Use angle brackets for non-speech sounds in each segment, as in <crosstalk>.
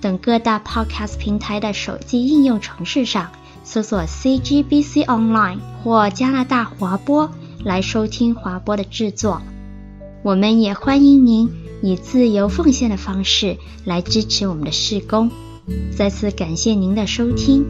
等各大 Podcast 平台的手机应用程式上搜索 CGBC Online 或加拿大华播来收听华播的制作。我们也欢迎您以自由奉献的方式来支持我们的事工。再次感谢您的收听。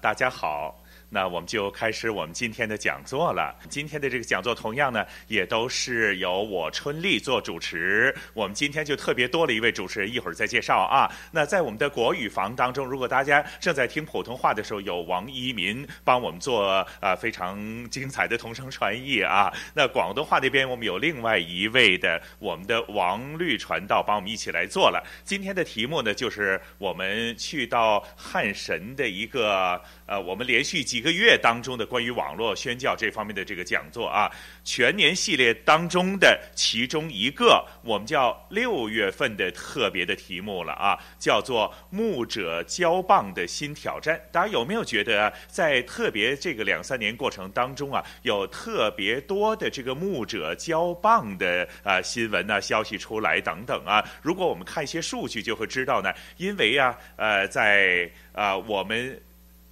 大家好。那我们就开始我们今天的讲座了。今天的这个讲座同样呢，也都是由我春丽做主持。我们今天就特别多了一位主持人，一会儿再介绍啊。那在我们的国语房当中，如果大家正在听普通话的时候，有王一民帮我们做啊、呃、非常精彩的同声传译啊。那广东话那边我们有另外一位的我们的王律传道帮我们一起来做了。今天的题目呢，就是我们去到汉神的一个呃，我们连续几。一个月当中的关于网络宣教这方面的这个讲座啊，全年系列当中的其中一个，我们叫六月份的特别的题目了啊，叫做“牧者交棒的新挑战”。大家有没有觉得，在特别这个两三年过程当中啊，有特别多的这个牧者交棒的啊新闻啊消息出来等等啊？如果我们看一些数据，就会知道呢，因为啊，呃，在啊我们。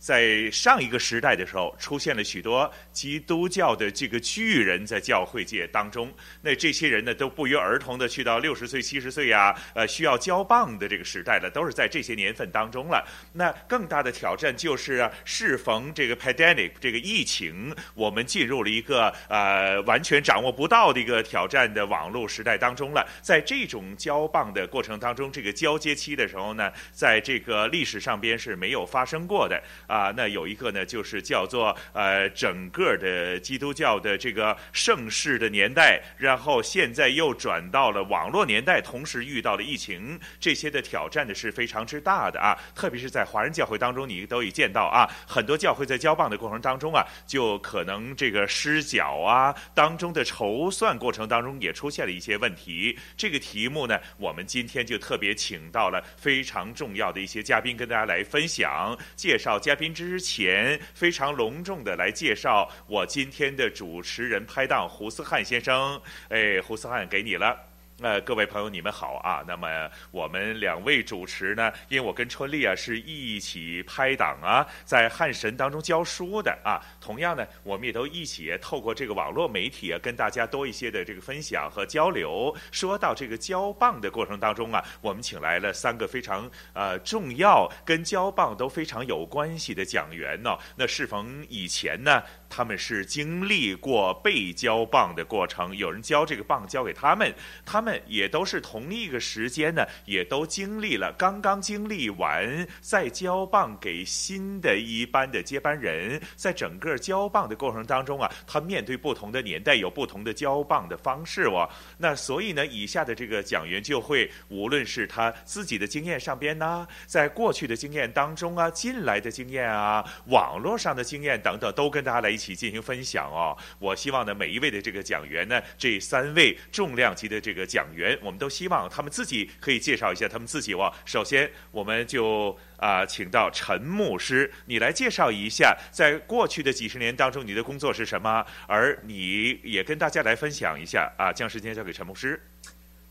在上一个时代的时候，出现了许多基督教的这个巨人，在教会界当中。那这些人呢，都不约而同的去到六十岁、七十岁呀，呃，需要交棒的这个时代了，都是在这些年份当中了。那更大的挑战就是，啊适逢这个 pandemic 这个疫情，我们进入了一个呃完全掌握不到的一个挑战的网络时代当中了。在这种交棒的过程当中，这个交接期的时候呢，在这个历史上边是没有发生过的啊。啊，那有一个呢，就是叫做呃，整个的基督教的这个盛世的年代，然后现在又转到了网络年代，同时遇到了疫情，这些的挑战呢是非常之大的啊。特别是在华人教会当中，你都已见到啊，很多教会在交棒的过程当中啊，就可能这个失脚啊，当中的筹算过程当中也出现了一些问题。这个题目呢，我们今天就特别请到了非常重要的一些嘉宾，跟大家来分享介绍嘉宾。之前非常隆重的来介绍我今天的主持人拍档胡思汉先生，哎，胡思汉给你了。呃，各位朋友，你们好啊！那么我们两位主持呢，因为我跟春丽啊是一起拍档啊，在汉神当中教书的啊。同样呢，我们也都一起透过这个网络媒体啊，跟大家多一些的这个分享和交流。说到这个交棒的过程当中啊，我们请来了三个非常呃重要、跟交棒都非常有关系的讲员呢、那适逢以前呢，他们是经历过被交棒的过程，有人交这个棒交给他们，他们。也都是同一个时间呢，也都经历了，刚刚经历完，再交棒给新的一班的接班人，在整个交棒的过程当中啊，他面对不同的年代，有不同的交棒的方式哦。那所以呢，以下的这个讲员就会，无论是他自己的经验上边呢，在过去的经验当中啊，进来的经验啊，网络上的经验等等，都跟大家来一起起进行分享哦。我希望呢，每一位的这个讲员呢，这三位重量级的这个。讲员，我们都希望他们自己可以介绍一下他们自己哦。首先，我们就啊、请到陈牧师，你来介绍一下，在过去的几十年当中，你的工作是什么？而你也跟大家来分享一下啊。将时间交给陈牧师。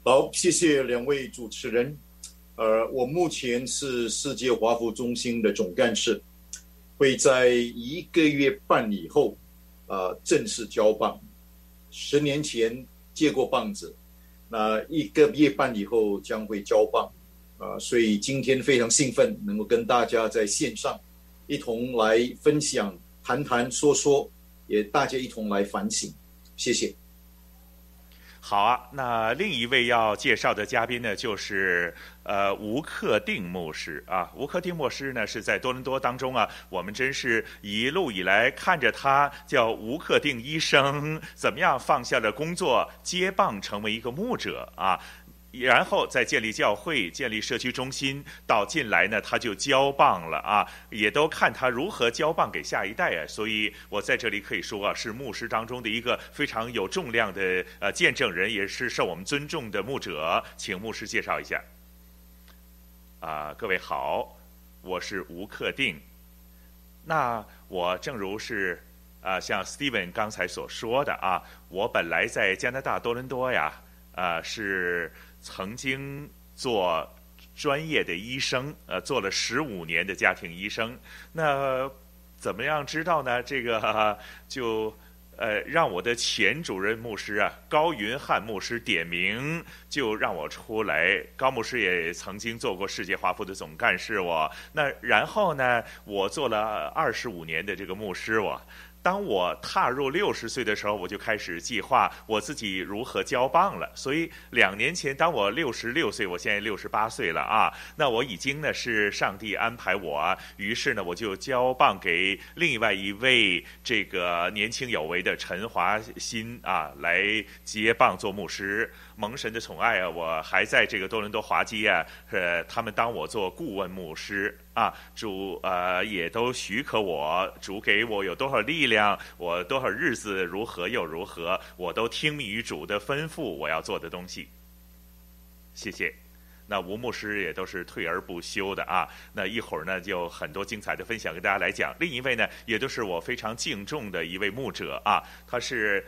好，谢谢两位主持人。呃，我目前是世界华服中心的总干事，会在一个月半以后啊、正式交棒。十年前接过棒子。那一个月半以后将会交棒，啊，所以今天非常兴奋，能够跟大家在线上一同来分享、谈谈、说说，也大家一同来反省，谢谢。好啊，那另一位要介绍的嘉宾呢，就是呃吴克定牧师啊。吴克定牧师呢是在多伦多当中啊，我们真是一路以来看着他叫吴克定医生怎么样放下了工作，接棒成为一个牧者啊。然后再建立教会、建立社区中心，到近来呢，他就交棒了啊，也都看他如何交棒给下一代啊。所以我在这里可以说啊，是牧师当中的一个非常有重量的呃见证人，也是受我们尊重的牧者，请牧师介绍一下。啊，各位好，我是吴克定。那我正如是啊，像 Steven 刚才所说的啊，我本来在加拿大多伦多呀，啊是。曾经做专业的医生，呃，做了十五年的家庭医生。那怎么样知道呢？这个 <laughs> 就呃，让我的前主任牧师啊，高云汉牧师点名，就让我出来。高牧师也曾经做过世界华福的总干事，我那然后呢，我做了二十五年的这个牧师，我。当我踏入六十岁的时候，我就开始计划我自己如何交棒了。所以两年前，当我六十六岁，我现在六十八岁了啊，那我已经呢是上帝安排我，于是呢我就交棒给另外一位这个年轻有为的陈华新啊来接棒做牧师。蒙神的宠爱啊，我还在这个多伦多华基啊，呃，他们当我做顾问牧师啊，主呃也都许可我，主给我有多少力量，我多少日子如何又如何，我都听命于主的吩咐，我要做的东西。谢谢。那吴牧师也都是退而不休的啊。那一会儿呢，就很多精彩的分享跟大家来讲。另一位呢，也都是我非常敬重的一位牧者啊，他是。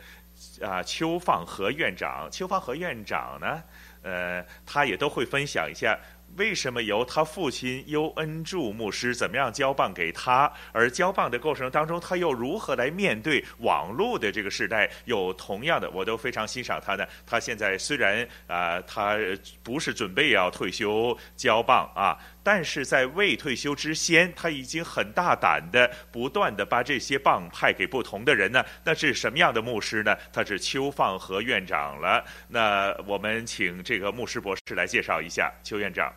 啊，邱放和院长，邱放和院长呢，呃，他也都会分享一下。为什么由他父亲尤恩柱牧师怎么样交棒给他？而交棒的过程当中，他又如何来面对网络的这个时代？有同样的，我都非常欣赏他呢。他现在虽然啊、他不是准备要退休交棒啊，但是在未退休之先，他已经很大胆的不断的把这些棒派给不同的人呢。那是什么样的牧师呢？他是邱放和院长了。那我们请这个牧师博士来介绍一下邱院长。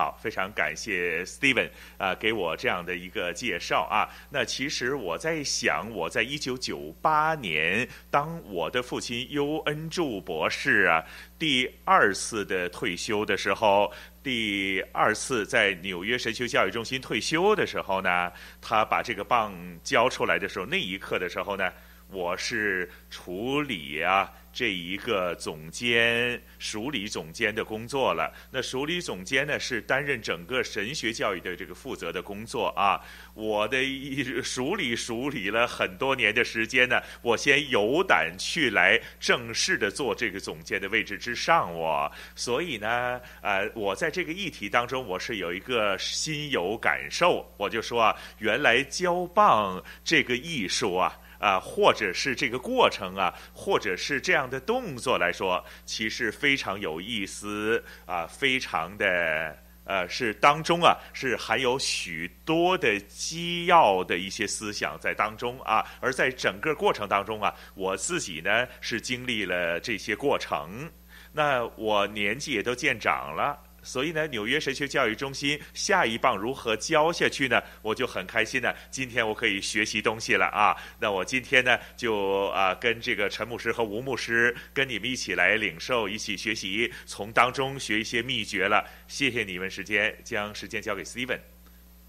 好，非常感谢 Steven 啊，给我这样的一个介绍啊。那其实我在想，我在一九九八年，当我的父亲 U N 柱博士啊第二次的退休的时候，第二次在纽约神学教育中心退休的时候呢，他把这个棒交出来的时候，那一刻的时候呢，我是处理啊。这一个总监、署理总监的工作了。那署理总监呢，是担任整个神学教育的这个负责的工作啊。我的一署理署理了很多年的时间呢，我先有胆去来正式的做这个总监的位置之上，我所以呢，呃，我在这个议题当中，我是有一个心有感受，我就说啊，原来交棒这个艺术啊。啊，或者是这个过程啊，或者是这样的动作来说，其实非常有意思啊，非常的呃，是当中啊，是含有许多的机要的一些思想在当中啊。而在整个过程当中啊，我自己呢是经历了这些过程，那我年纪也都渐长了。所以呢，纽约神学教育中心下一棒如何教下去呢？我就很开心呢。今天我可以学习东西了啊！那我今天呢，就啊跟这个陈牧师和吴牧师跟你们一起来领受，一起学习，从当中学一些秘诀了。谢谢你们时间，将时间交给 Steven。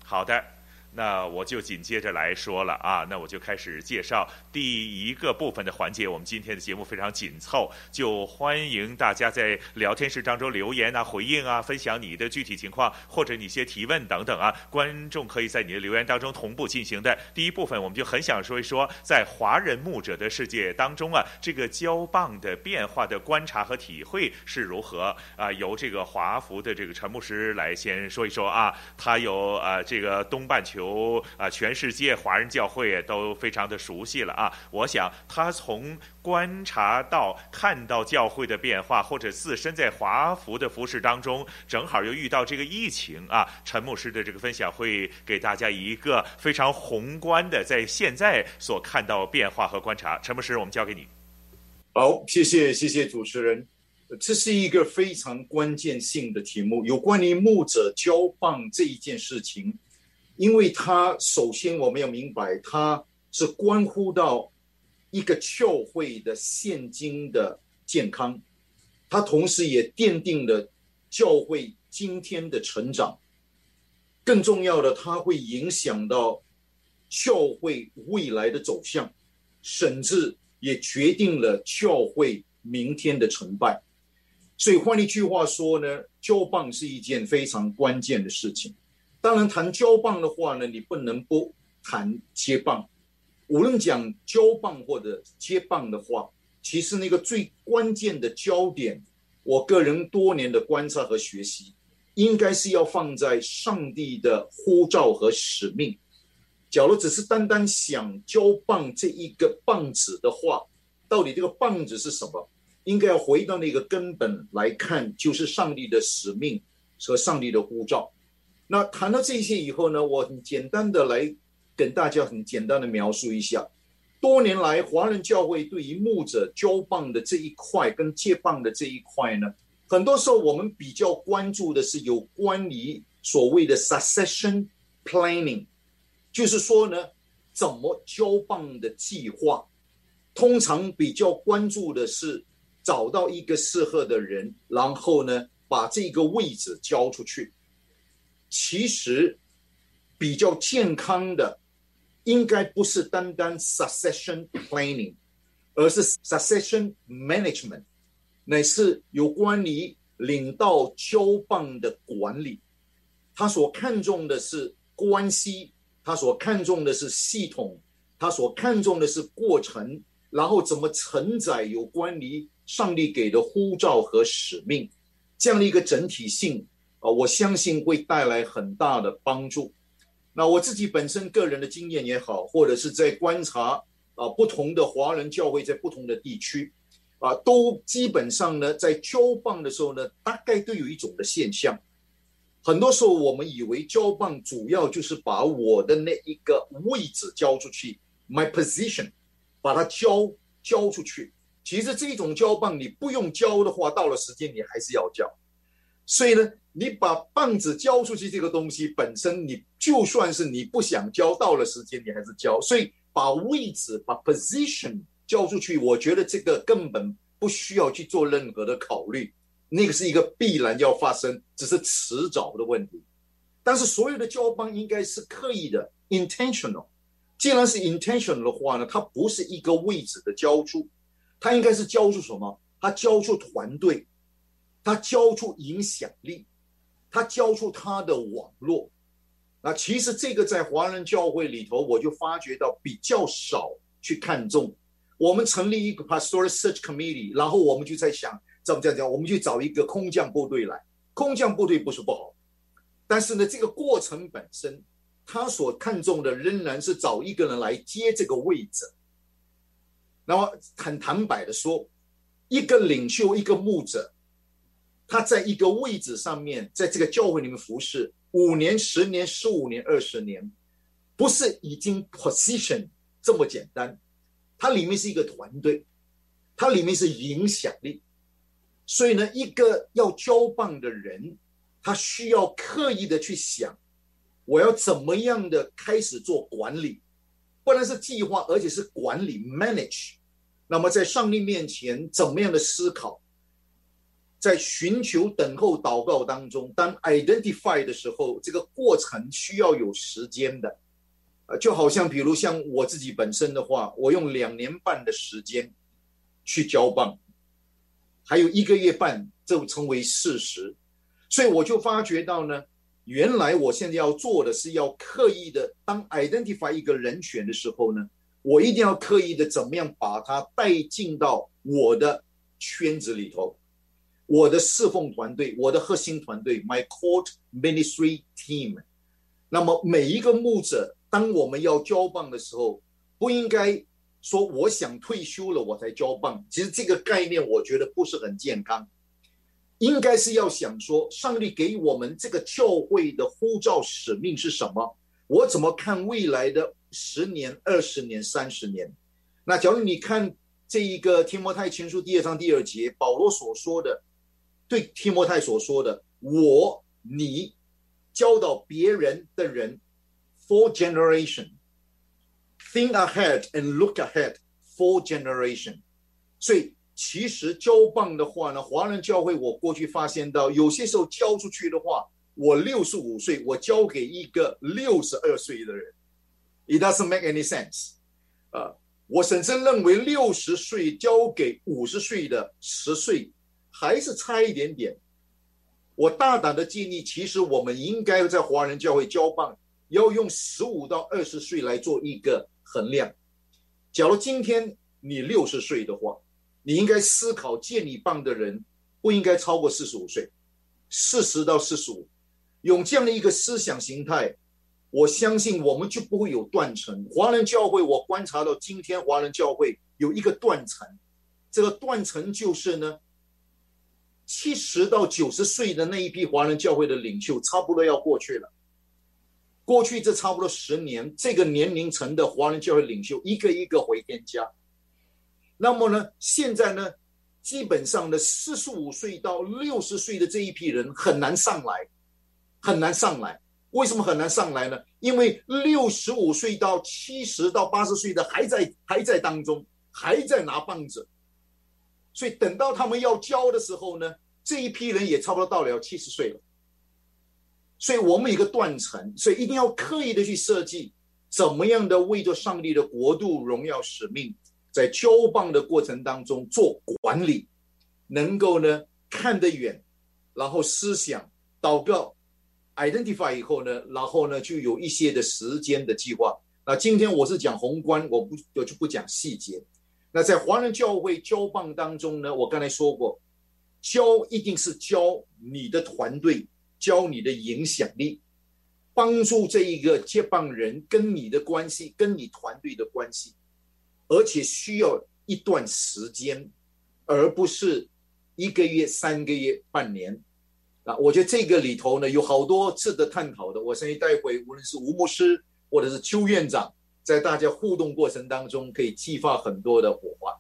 好的。那我就紧接着来说了啊，那我就开始介绍第一个部分的环节。我们今天的节目非常紧凑，就欢迎大家在聊天室当中留言啊、回应啊、分享你的具体情况或者你一些提问等等啊。观众可以在你的留言当中同步进行的。第一部分，我们就很想说一说，在华人牧者的世界当中啊，这个交棒的变化的观察和体会是如何啊？由这个华福的这个陈牧师来先说一说啊，他有啊这个东半球。由啊，全世界华人教会都非常的熟悉了啊。我想他从观察到看到教会的变化，或者自身在华服的服饰当中，正好又遇到这个疫情啊。陈牧师的这个分享会给大家一个非常宏观的在现在所看到变化和观察。陈牧师，我们交给你。好，谢谢谢谢主持人。这是一个非常关键性的题目，有关于牧者交棒这一件事情。因为他首先我们要明白，他是关乎到一个教会的现今的健康，它同时也奠定了教会今天的成长。更重要的，它会影响到教会未来的走向，甚至也决定了教会明天的成败。所以换一句话说呢，交棒是一件非常关键的事情。当然，谈交棒的话呢，你不能不谈接棒。无论讲交棒或者接棒的话，其实那个最关键的焦点，我个人多年的观察和学习。应该是要放在上帝的呼召和使命。假如只是单单想交棒这一个棒子的话，到底这个棒子是什么？应该要回到那个根本来看，就是上帝的使命和上帝的呼召。那谈到这些以后呢，我很简单的来跟大家很简单的描述一下，多年来华人教会对于牧者交棒的这一块跟接棒的这一块呢。很多时候，我们比较关注的是有关于所谓的 succession planning，就是说呢，怎么交棒的计划。通常比较关注的是找到一个适合的人，然后呢，把这个位置交出去。其实比较健康的，应该不是单单 succession planning，而是 succession management。乃是有关于领导交棒的管理，他所看重的是关系，他所看重的是系统，他所看重的是过程，然后怎么承载有关于上帝给的呼召和使命，这样的一个整体性啊，我相信会带来很大的帮助。那我自己本身个人的经验也好，或者是在观察啊不同的华人教会在不同的地区。啊，都基本上呢，在交棒的时候呢，大概都有一种的现象。很多时候，我们以为交棒主要就是把我的那一个位置交出去，my position，把它交交出去。其实这种交棒你不用交的话，到了时间你还是要交。所以呢，你把棒子交出去这个东西本身，你就算是你不想交，到了时间你还是交。所以把位置，把 position。交出去，我觉得这个根本不需要去做任何的考虑，那个是一个必然要发生，只是迟早的问题。但是所有的交棒应该是刻意的，intentional。既然是 intentional 的话呢，它不是一个位置的交出，它应该是交出什么？它交出团队，它交出影响力，他交出他的网络。那其实这个在华人教会里头，我就发觉到比较少去看重。我们成立一个 Pastoral Search Committee，然后我们就在想，怎么这样讲？我们去找一个空降部队来。空降部队不是不好，但是呢，这个过程本身，他所看重的仍然是找一个人来接这个位置。那么很坦白的说，一个领袖，一个牧者，他在一个位置上面，在这个教会里面服侍五年、十年、十五年、二十年，不是已经 position 这么简单。它里面是一个团队，它里面是影响力，所以呢，一个要交棒的人，他需要刻意的去想，我要怎么样的开始做管理，不能是计划，而且是管理 manage。那么在上帝面前怎么样的思考，在寻求、等候、祷告当中，当 identify 的时候，这个过程需要有时间的。就好像比如像我自己本身的话，我用两年半的时间去交棒，还有一个月半就成为事实，所以我就发觉到呢，原来我现在要做的是要刻意的，当 identify 一个人选的时候呢，我一定要刻意的怎么样把他带进到我的圈子里头，我的侍奉团队，我的核心团队，my core ministry team。那么每一个牧者。当我们要交棒的时候，不应该说我想退休了我才交棒。其实这个概念我觉得不是很健康，应该是要想说，上帝给我们这个教会的呼召使命是什么？我怎么看未来的十年、二十年、三十年？那假如你看这一个天摩太前书第二章第二节，保罗所说的，对提摩太所说的，我你教导别人的人。For generation, think ahead and look ahead. For generation，所以其实交棒的话呢，华人教会我过去发现到，有些时候交出去的话，我六十五岁，我交给一个六十二岁的人，It doesn't make any sense。啊，我甚至认为六十岁交给五十岁的十岁，还是差一点点。我大胆的建议，其实我们应该在华人教会交棒，要用十五到二十岁来做一个衡量。假如今天你六十岁的话，你应该思考借你棒的人不应该超过四十五岁，四十到四十五，用这样的一个思想形态，我相信我们就不会有断层。华人教会，我观察到今天华人教会有一个断层，这个断层就是呢。七十到九十岁的那一批华人教会的领袖，差不多要过去了。过去这差不多十年，这个年龄层的华人教会领袖一个一个回天家。那么呢，现在呢，基本上的四十五岁到六十岁的这一批人很难上来，很难上来。为什么很难上来呢？因为六十五岁到七十到八十岁的还在还在当中，还在拿棒子。所以等到他们要交的时候呢，这一批人也差不多到了要七十岁了。所以我们有一个断层，所以一定要刻意的去设计，怎么样的为着上帝的国度荣耀使命，在交棒的过程当中做管理，能够呢看得远，然后思想祷告，identify 以后呢，然后呢就有一些的时间的计划。那今天我是讲宏观，我不我就不讲细节。那在华人教会交棒当中呢，我刚才说过，交一定是交你的团队，交你的影响力，帮助这一个接棒人跟你的关系，跟你团队的关系，而且需要一段时间，而不是一个月、三个月、半年。啊，我觉得这个里头呢，有好多值得探讨的。我相信待会无论是吴牧师或者是邱院长。在大家互动过程当中，可以激发很多的火花。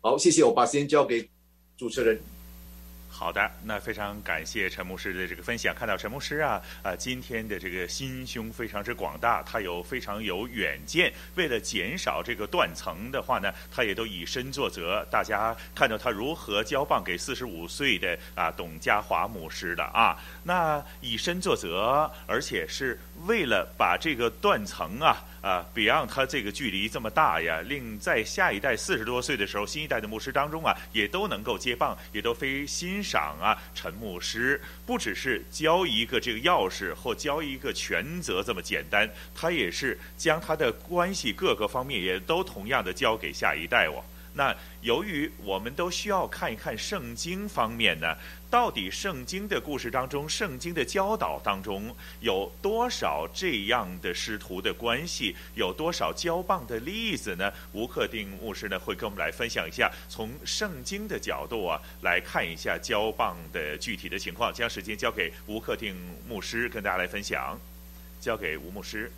好，谢谢，我把时间交给主持人。好的，那非常感谢陈牧师的这个分享。看到陈牧师啊，啊，今天的这个心胸非常之广大，他有非常有远见。为了减少这个断层的话呢，他也都以身作则。大家看到他如何交棒给四十五岁的啊董家华牧师的啊，那以身作则，而且是为了把这个断层啊。啊，Beyond 他这个距离这么大呀，令在下一代四十多岁的时候，新一代的牧师当中啊，也都能够接棒，也都非欣赏啊。陈牧师不只是交一个这个钥匙或交一个权责这么简单，他也是将他的关系各个方面也都同样的交给下一代哦。那由于我们都需要看一看圣经方面呢，到底圣经的故事当中，圣经的教导当中有多少这样的师徒的关系，有多少交棒的例子呢？吴克定牧师呢会跟我们来分享一下，从圣经的角度啊来看一下交棒的具体的情况。将时间交给吴克定牧师跟大家来分享，交给吴牧师。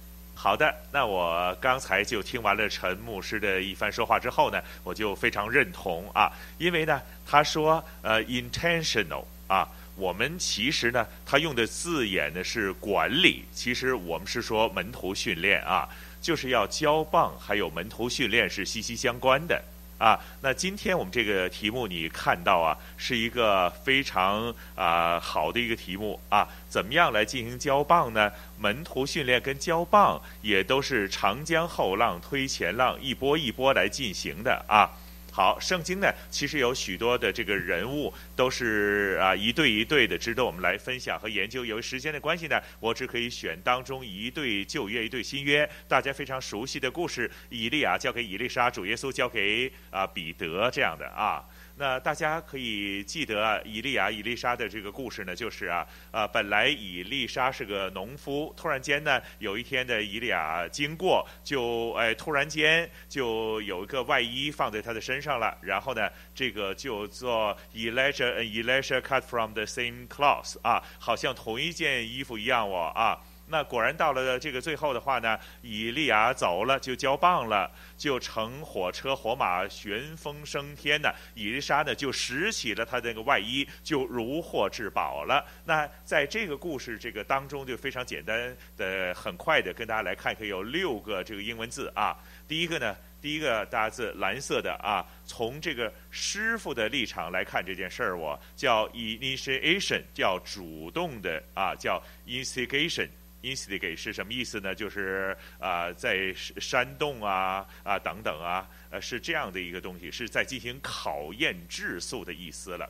好的，那我刚才就听完了陈牧师的一番说话之后呢，我就非常认同啊，因为呢，他说呃，intentional 啊，我们其实呢，他用的字眼呢是管理，其实我们是说门徒训练啊，就是要交棒，还有门徒训练是息息相关的。啊，那今天我们这个题目你看到啊，是一个非常啊、好的一个题目啊，怎么样来进行交棒呢？门徒训练跟交棒也都是长江后浪推前浪，一波一波来进行的啊。好，圣经呢，其实有许多的这个人物都是啊一对一对的，值得我们来分享和研究。由于时间的关系呢，我只可以选当中一对旧约，一对新约，大家非常熟悉的故事：以利亚交给以利莎，主耶稣交给啊彼得这样的啊。那大家可以记得啊，以利亚、以利沙的这个故事呢，就是啊，呃，本来以利沙是个农夫，突然间呢，有一天的以利亚经过，就哎，突然间就有一个外衣放在他的身上了，然后呢，这个就做 Elijah and Elisha cut from the same cloth 啊，好像同一件衣服一样哦啊。那果然到了这个最后的话呢，以利亚走了，就交棒了，就乘火车火马旋风升天呢。以利沙呢就拾起了他的那个外衣，就如获至宝了。那在这个故事这个当中，就非常简单的、很快的跟大家来看，可以有六个这个英文字啊。第一个呢，第一个大字蓝色的啊，从这个师傅的立场来看这件事儿，我叫 initiation，叫主动的啊，叫 instigation。Instigate 是什么意思呢？就是啊、在煽动啊啊等等啊，呃，是这样的一个东西，是在进行考验质素的意思了。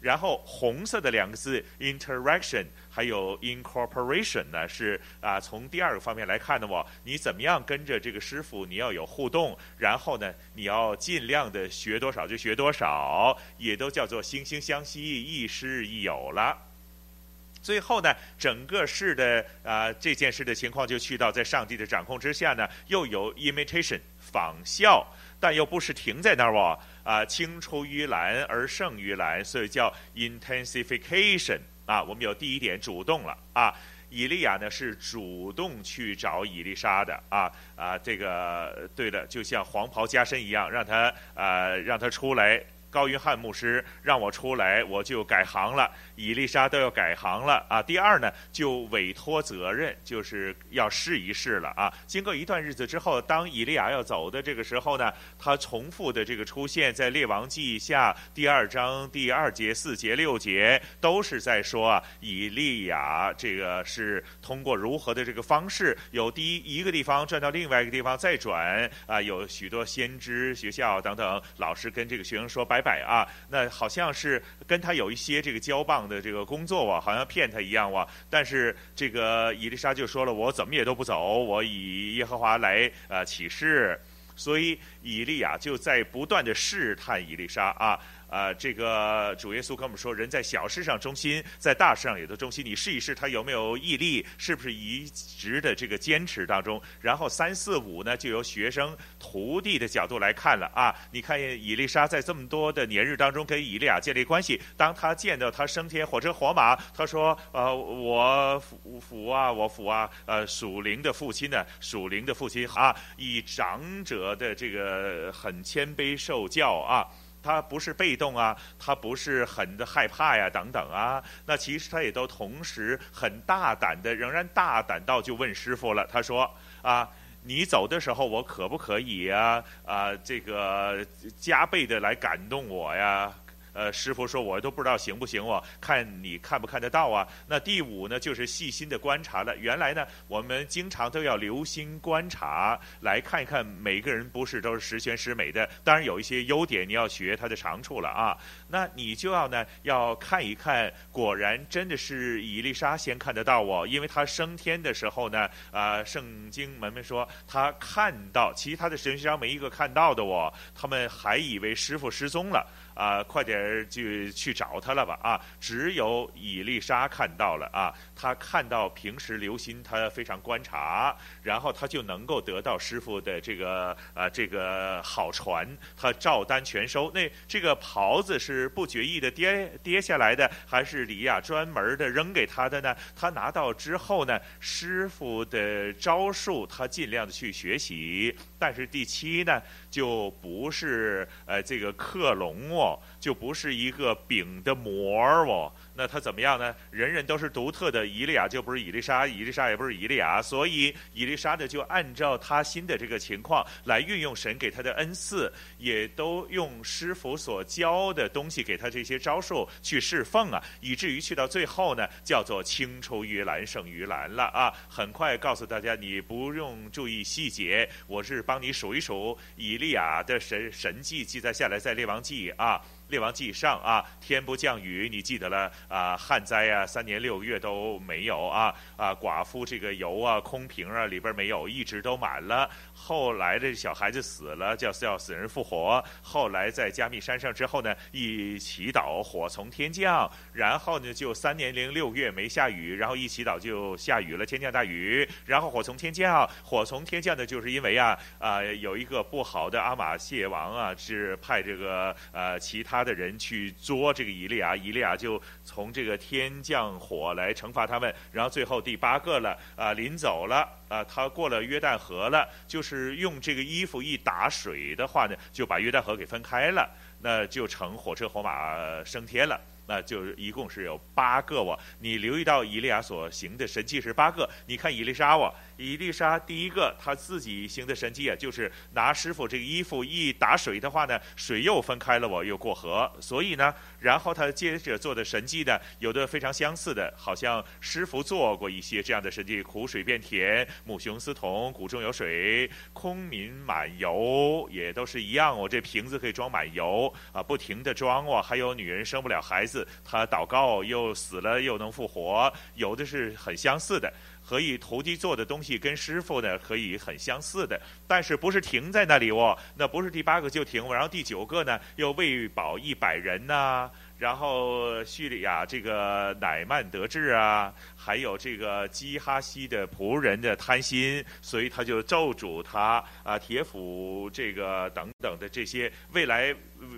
然后红色的两个字 interaction 还有 incorporation 呢，是啊、从第二个方面来看的哦，你怎么样跟着这个师傅，你要有互动，然后呢，你要尽量的学多少就学多少，也都叫做惺惺相惜，亦师亦友了。最后呢，整个事的啊、这件事的情况就去到在上帝的掌控之下呢，又有 imitation 仿效，但又不是停在那儿哦，啊、青出于蓝而胜于蓝，所以叫 intensification 啊。我们有第一点主动了啊，以利亚呢是主动去找以利沙的啊啊，这个对的，就像黄袍加身一样，让他、呃、让他出来。高云汉牧师让我出来，我就改行了。以丽莎都要改行了啊。第二呢，就委托责任，就是要试一试了啊。经过一段日子之后，当以利亚要走的这个时候呢，他重复的这个出现在列王记下第二章第二节、四节、六节，都是在说啊，以利亚这个是通过如何的这个方式，有第一一个地方转到另外一个地方再转啊，有许多先知学校等等老师跟这个学生说拜。摆啊，那好像是跟他有一些这个交棒的这个工作啊，好像骗他一样哇。但是这个以利沙就说了，我怎么也都不走，我以耶和华来呃起誓。所以以利亚就在不断的试探以利沙啊。啊、这个主耶稣跟我们说，人在小事上忠心，在大事上也都忠心。你试一试他有没有毅力，是不是一直的这个坚持当中？然后三四五呢，就由学生徒弟的角度来看了啊。你看以利沙在这么多的年日当中跟以利亚建立关系，当他见到他升天火车火马，他说：呃，我父父啊，我父啊，呃，属灵的父亲呢，属灵的父亲啊，以长者的这个很谦卑受教啊。他不是被动啊，他不是很的害怕呀，等等啊。那其实他也都同时很大胆的，仍然大胆到就问师傅了。他说：“啊，你走的时候，我可不可以啊？啊，这个加倍的来感动我呀？”呃，师傅说，我都不知道行不行，我看你看不看得到啊？那第五呢，就是细心的观察了。原来呢，我们经常都要留心观察，来看一看每个人不是都是十全十美的。当然有一些优点，你要学他的长处了啊。那你就要呢，要看一看，果然真的是以丽莎先看得到我，因为他升天的时候呢，啊、呃，圣经门们说他看到，其他的神学家没一个看到的我，他们还以为师傅失踪了。啊、快点就去找他了吧！啊，只有伊丽莎看到了啊，他看到平时留心，他非常观察，然后他就能够得到师傅的这个啊、呃、这个好传，他照单全收。那这个袍子是不觉意的跌跌下来的，还是李亚专门的扔给他的呢？他拿到之后呢，师傅的招数他尽量的去学习，但是第七呢，就不是呃这个克隆哦。就不是一个饼的模儿哦，那他怎么样呢？人人都是独特的，以利亚就不是以利沙，以利沙也不是以利亚，所以以利沙呢就按照他新的这个情况来运用神给他的恩赐，也都用师傅所教的东西给他这些招数去侍奉啊，以至于去到最后呢，叫做青出于蓝胜于蓝了啊！很快告诉大家，你不用注意细节，我是帮你数一数以利亚的神神迹记载下来，在列王记啊。列王记上啊，天不降雨，你记得了啊？旱灾啊，三年六个月都没有啊啊！寡妇这个油啊，空瓶啊，里边没有，一直都满了。后来这小孩子死了，叫叫死人复活。后来在加密山上之后呢，一祈祷火从天降，然后呢就三年零六个月没下雨，然后一祈祷就下雨了，天降大雨，然后火从天降。火从天降呢，就是因为啊啊有一个不好的阿玛谢王啊，是派这个呃其他。的人去捉这个以利亚，以利亚就从这个天降火来惩罚他们。然后最后第八个了啊，临走了啊，他过了约旦河了，就是用这个衣服一打水的话呢，就把约旦河给分开了，那就乘火车火马升天了。那就一共是有八个哇！你留意到以利亚所行的神迹是八个，你看以利沙哇。以利沙第一个他自己行的神迹啊，就是拿师傅这个衣服一打水的话呢，水又分开了，我又过河。所以呢，然后他接着做的神迹呢，有的非常相似的，好像师傅做过一些这样的神迹：苦水变甜，母熊丝铜，谷中有水，空民满油，也都是一样。我这瓶子可以装满油啊，不停地装哦。还有女人生不了孩子，她祷告又死了又能复活，有的是很相似的。可以徒弟做的东西跟师傅呢可以很相似的，但是不是停在那里哦？那不是第八个就停，然后第九个呢又喂饱一百人呐、然后叙利亚这个乃曼得治啊，还有这个基哈西的仆人的贪心，所以他就咒诅他啊，铁斧这个等等的这些，未来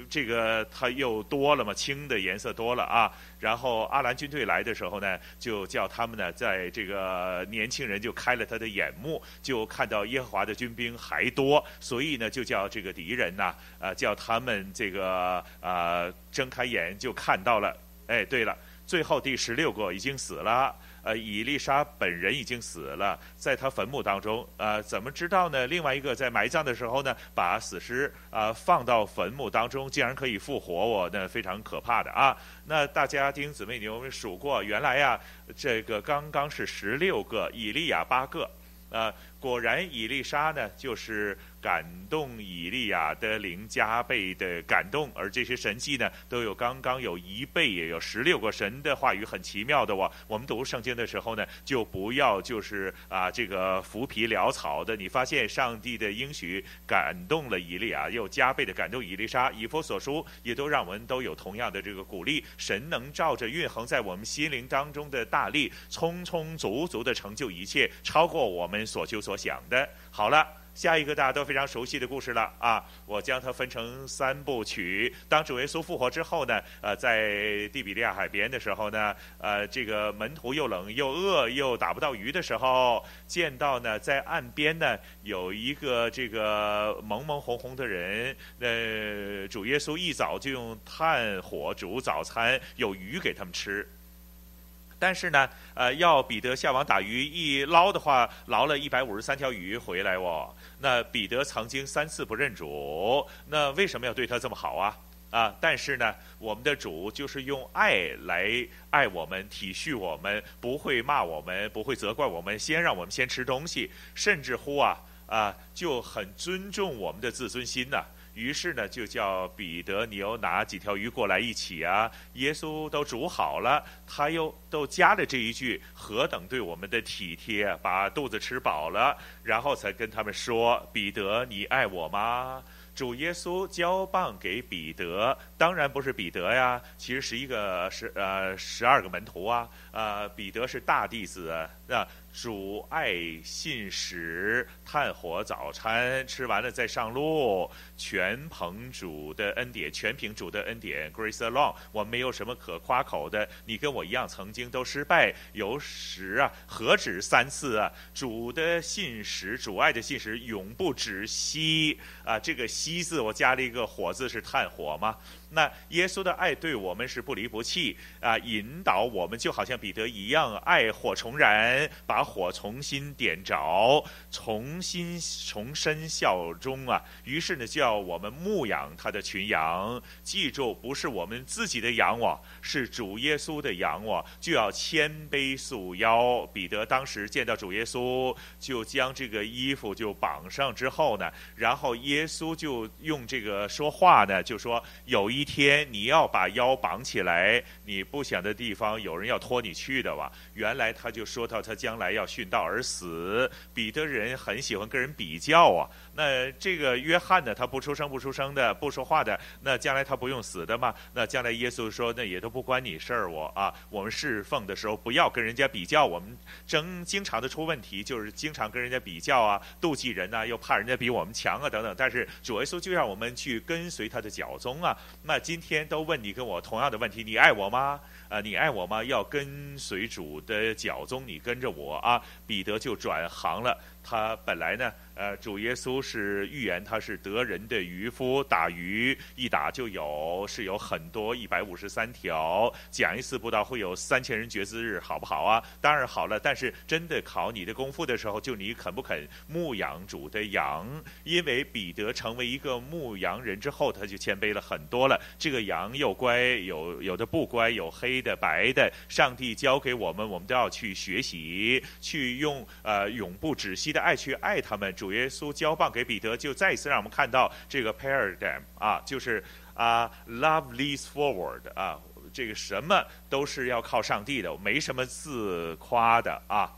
这个他又多了嘛，青的颜色多了啊。然后阿兰军队来的时候呢，就叫他们呢，在这个年轻人就开了他的眼目，就看到耶和华的军兵还多，所以呢就叫这个敌人呐，啊叫他们这个啊睁开眼就。看到了，哎，对了，最后第十六个已经死了，呃，伊丽莎本人已经死了，在他坟墓当中，呃，怎么知道呢？另外一个在埋葬的时候呢，把死尸啊、呃、放到坟墓当中，竟然可以复活，我那非常可怕的啊！那大家弟兄姊妹，你有没有数过？原来呀，这个刚刚是十六个，以利亚八个，啊、呃，果然以利沙呢就是。感动以利亚的灵加倍的感动，而这些神迹呢，都有刚刚有一倍，也有十六个神的话语，很奇妙的哇！我们读圣经的时候呢，就不要就是啊这个浮皮潦草的。你发现上帝的应许感动了以利亚，又加倍的感动以利沙。以弗所书也都让我们都有同样的这个鼓励。神能照着运行在我们心灵当中的大力，充充足足的成就一切，超过我们所求所想的。好了。下一个大家都非常熟悉的故事了啊！我将它分成三部曲。当主耶稣复活之后呢，呃，在第比利亚海边的时候呢，呃，这个门徒又冷又饿又打不到鱼的时候，见到呢在岸边呢有一个这个蒙蒙红红的人，呃，主耶稣一早就用炭火煮早餐，有鱼给他们吃。但是呢，呃，要彼得下网打鱼，一捞的话，捞了一百五十三条鱼回来哦。那彼得曾经三次不认主，那为什么要对他这么好啊？啊，但是呢，我们的主就是用爱来爱我们，体恤我们，不会骂我们，不会责怪我们，先让我们先吃东西，甚至乎啊啊，就很尊重我们的自尊心呐、啊。于是呢，就叫彼得，你又拿几条鱼过来一起啊？耶稣都煮好了，他又都加了这一句，何等对我们的体贴，把肚子吃饱了，然后才跟他们说：“彼得，你爱我吗？”主耶稣交棒给彼得，当然不是彼得呀，其实是一个十呃十二个门徒啊，呃彼得是大弟子啊。主爱信使，炭火早餐吃完了再上路，全凭主的恩典，全凭主的恩典，Grace alone，我没有什么可夸口的。你跟我一样，曾经都失败，有时啊，何止三次啊？主的信使，主爱的信使，永不止息啊！这个“息”字，我加了一个“火”字，是炭火吗？那耶稣的爱对我们是不离不弃啊，引导我们就好像彼得一样，爱火重燃，把火重新点着，重新重生效忠啊。于是呢，就要我们牧养他的群羊。记住，不是我们自己的羊哇，是主耶稣的羊哇，就要谦卑束腰。彼得当时见到主耶稣，就将这个衣服就绑上之后呢，然后耶稣就用这个说话呢，就说有一。天你要把腰绑起来，你不想的地方有人要拖你去的哇！原来他就说到他将来要殉道而死。彼得人很喜欢跟人比较啊。那这个约翰呢，他不出声不出声的，不说话的，那将来他不用死的吗？那将来耶稣说，那也都不关你事儿，我啊，我们侍奉的时候不要跟人家比较，我们经经常的出问题，就是经常跟人家比较啊，妒忌人呐、又怕人家比我们强啊等等。但是主耶稣就让我们去跟随他的脚踪啊，那。今天都问你跟我同样的问题：你爱我吗？呃，你爱我吗？要跟随主的脚踪，你跟着我啊！彼得就转行了。他本来呢，呃，主耶稣是预言他是得人的渔夫，打鱼一打就有，是有很多一百五十三条，讲一次布道会有三千人觉知日，好不好啊？当然好了，但是真的考你的功夫的时候，就你肯不肯牧养主的羊？因为彼得成为一个牧羊人之后，他就谦卑了很多了。这个羊又乖，有有的不乖，有黑的白的，上帝教给我们，我们都要去学习，去用呃永不止息的爱去爱他们，主耶稣交棒给彼得，就再一次让我们看到这个 paradigm 啊，就是啊，love leads forward 啊，这个什么都是要靠上帝的，没什么自夸的啊。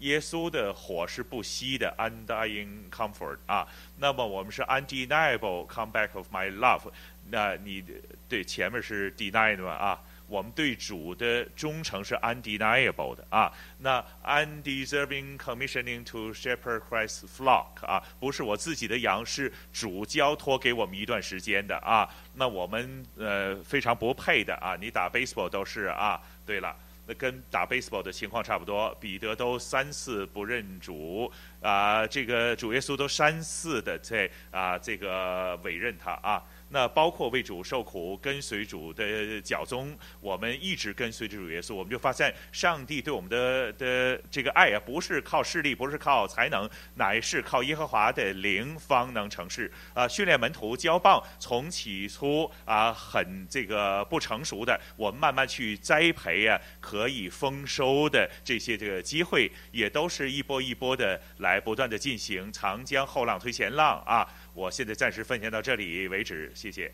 耶稣的火是不熄的，undying comfort 啊。那么我们是 undeniable comeback of my love，那你对前面是 denied 吗？啊？我们对主的忠诚是 undeniable 的啊，那 undeserving commissioning to shepherd Christ's flock 啊，不是我自己的羊，是主交托给我们一段时间的啊。那我们呃非常不配的啊，你打 baseball 都是啊。对了，那跟打 baseball 的情况差不多，彼得都三次不认主啊，这个主耶稣都三次的在啊这个委任他啊。那包括为主受苦、跟随主的脚踪，我们一直跟随着主耶稣，我们就发现上帝对我们的的这个爱啊，不是靠势力，不是靠才能，乃是靠耶和华的灵方能成事。啊，训练门徒交棒，从起初啊很这个不成熟的，我们慢慢去栽培啊，可以丰收的这些这个机会，也都是一波一波的来不断的进行。长江后浪推前浪啊。我现在暂时分享到这里为止，谢谢。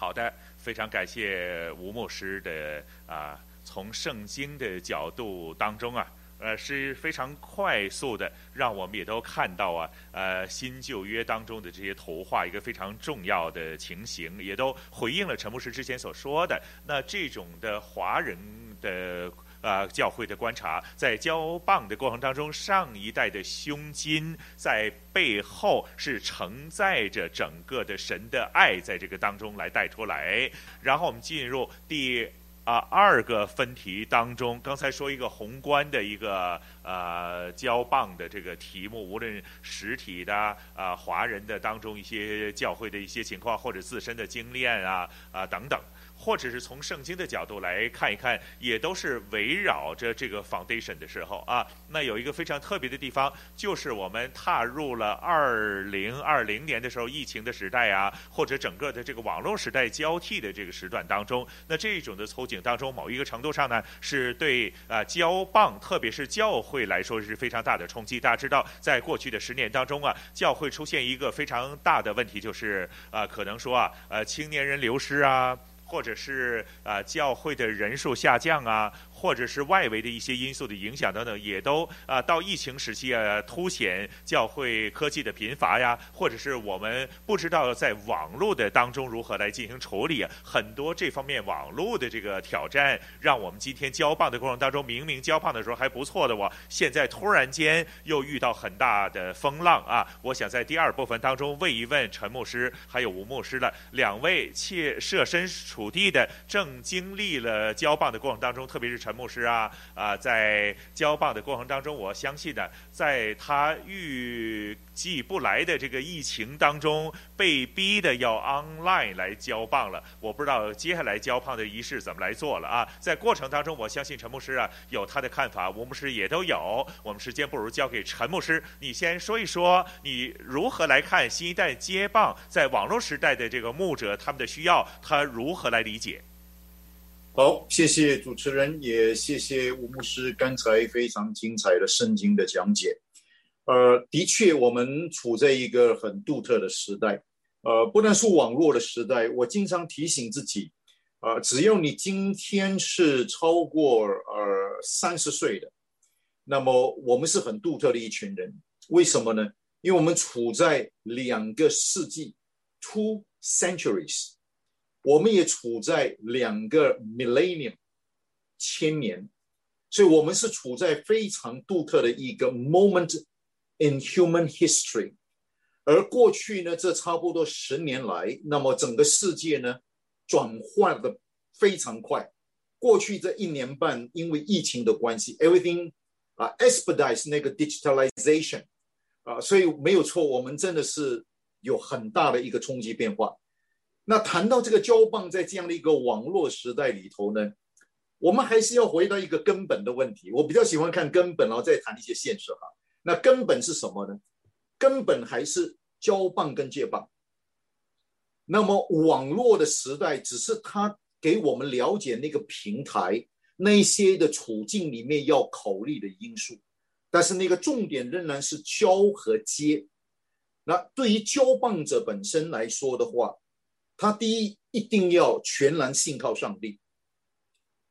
好的，非常感谢吴牧师的啊，从圣经的角度当中啊，呃，是非常快速的，让我们也都看到啊，呃，新旧约当中的这些图画，一个非常重要的情形，也都回应了陈牧师之前所说的那这种的华人的。呃，教会的观察，在交棒的过程当中，上一代的胸襟在背后是承载着整个的神的爱，在这个当中来带出来。然后我们进入第啊、二个分题当中，刚才说一个宏观的一个呃交棒的这个题目，无论实体的啊、华人的当中一些教会的一些情况，或者自身的经验啊啊、等等。或者是从圣经的角度来看一看，也都是围绕着这个 foundation 的时候啊。那有一个非常特别的地方，就是我们踏入了二零二零年的时候，疫情的时代啊，或者整个的这个网络时代交替的这个时段当中，那这种的处境当中，某一个程度上呢，是对啊交棒，特别是教会来说是非常大的冲击。大家知道，在过去的十年当中啊，教会出现一个非常大的问题，就是啊，可能说啊，呃，青年人流失啊。或者是啊，教会的人数下降啊。或者是外围的一些因素的影响等等，也都啊到疫情时期啊凸显教会科技的贫乏呀，或者是我们不知道在网络的当中如何来进行处理啊，很多这方面网络的这个挑战，让我们今天交棒的过程当中，明明交棒的时候还不错的我，现在突然间又遇到很大的风浪啊！我想在第二部分当中问一问陈牧师还有吴牧师了，两位切设身处地的正经历了交棒的过程当中，特别是陈。牧师啊，啊，在交棒的过程当中，我相信呢，在他预计不来的这个疫情当中，被逼的要 online 来交棒了。我不知道接下来交棒的仪式怎么来做了啊。在过程当中，我相信陈牧师啊有他的看法，吴牧师也都有。我们时间不如交给陈牧师，你先说一说你如何来看新一代接棒在网络时代的这个牧者他们的需要，他如何来理解？好，谢谢主持人，也谢谢吴牧师刚才非常精彩的圣经的讲解。呃，的确，我们处在一个很独特的时代。呃，不但是网络的时代，我经常提醒自己，呃，只要你今天是超过呃三十岁的，那么我们是很独特的一群人。为什么呢？因为我们处在两个世纪，two centuries。我们也处在两个 millennium 千年，所以我们是处在非常独特的一个 moment in human history。而过去呢，这差不多十年来，那么整个世界呢，转换的非常快。过去这一年半，因为疫情的关系，everything 啊 expedite 那个 digitalization 啊，所以没有错，我们真的是有很大的一个冲击变化。那谈到这个交棒，在这样的一个网络时代里头呢，我们还是要回到一个根本的问题。我比较喜欢看根本，然后再谈一些现实哈。那根本是什么呢？根本还是交棒跟接棒。那么网络的时代，只是它给我们了解那个平台那些的处境里面要考虑的因素，但是那个重点仍然是交和接。那对于交棒者本身来说的话，他第一一定要全然信靠上帝。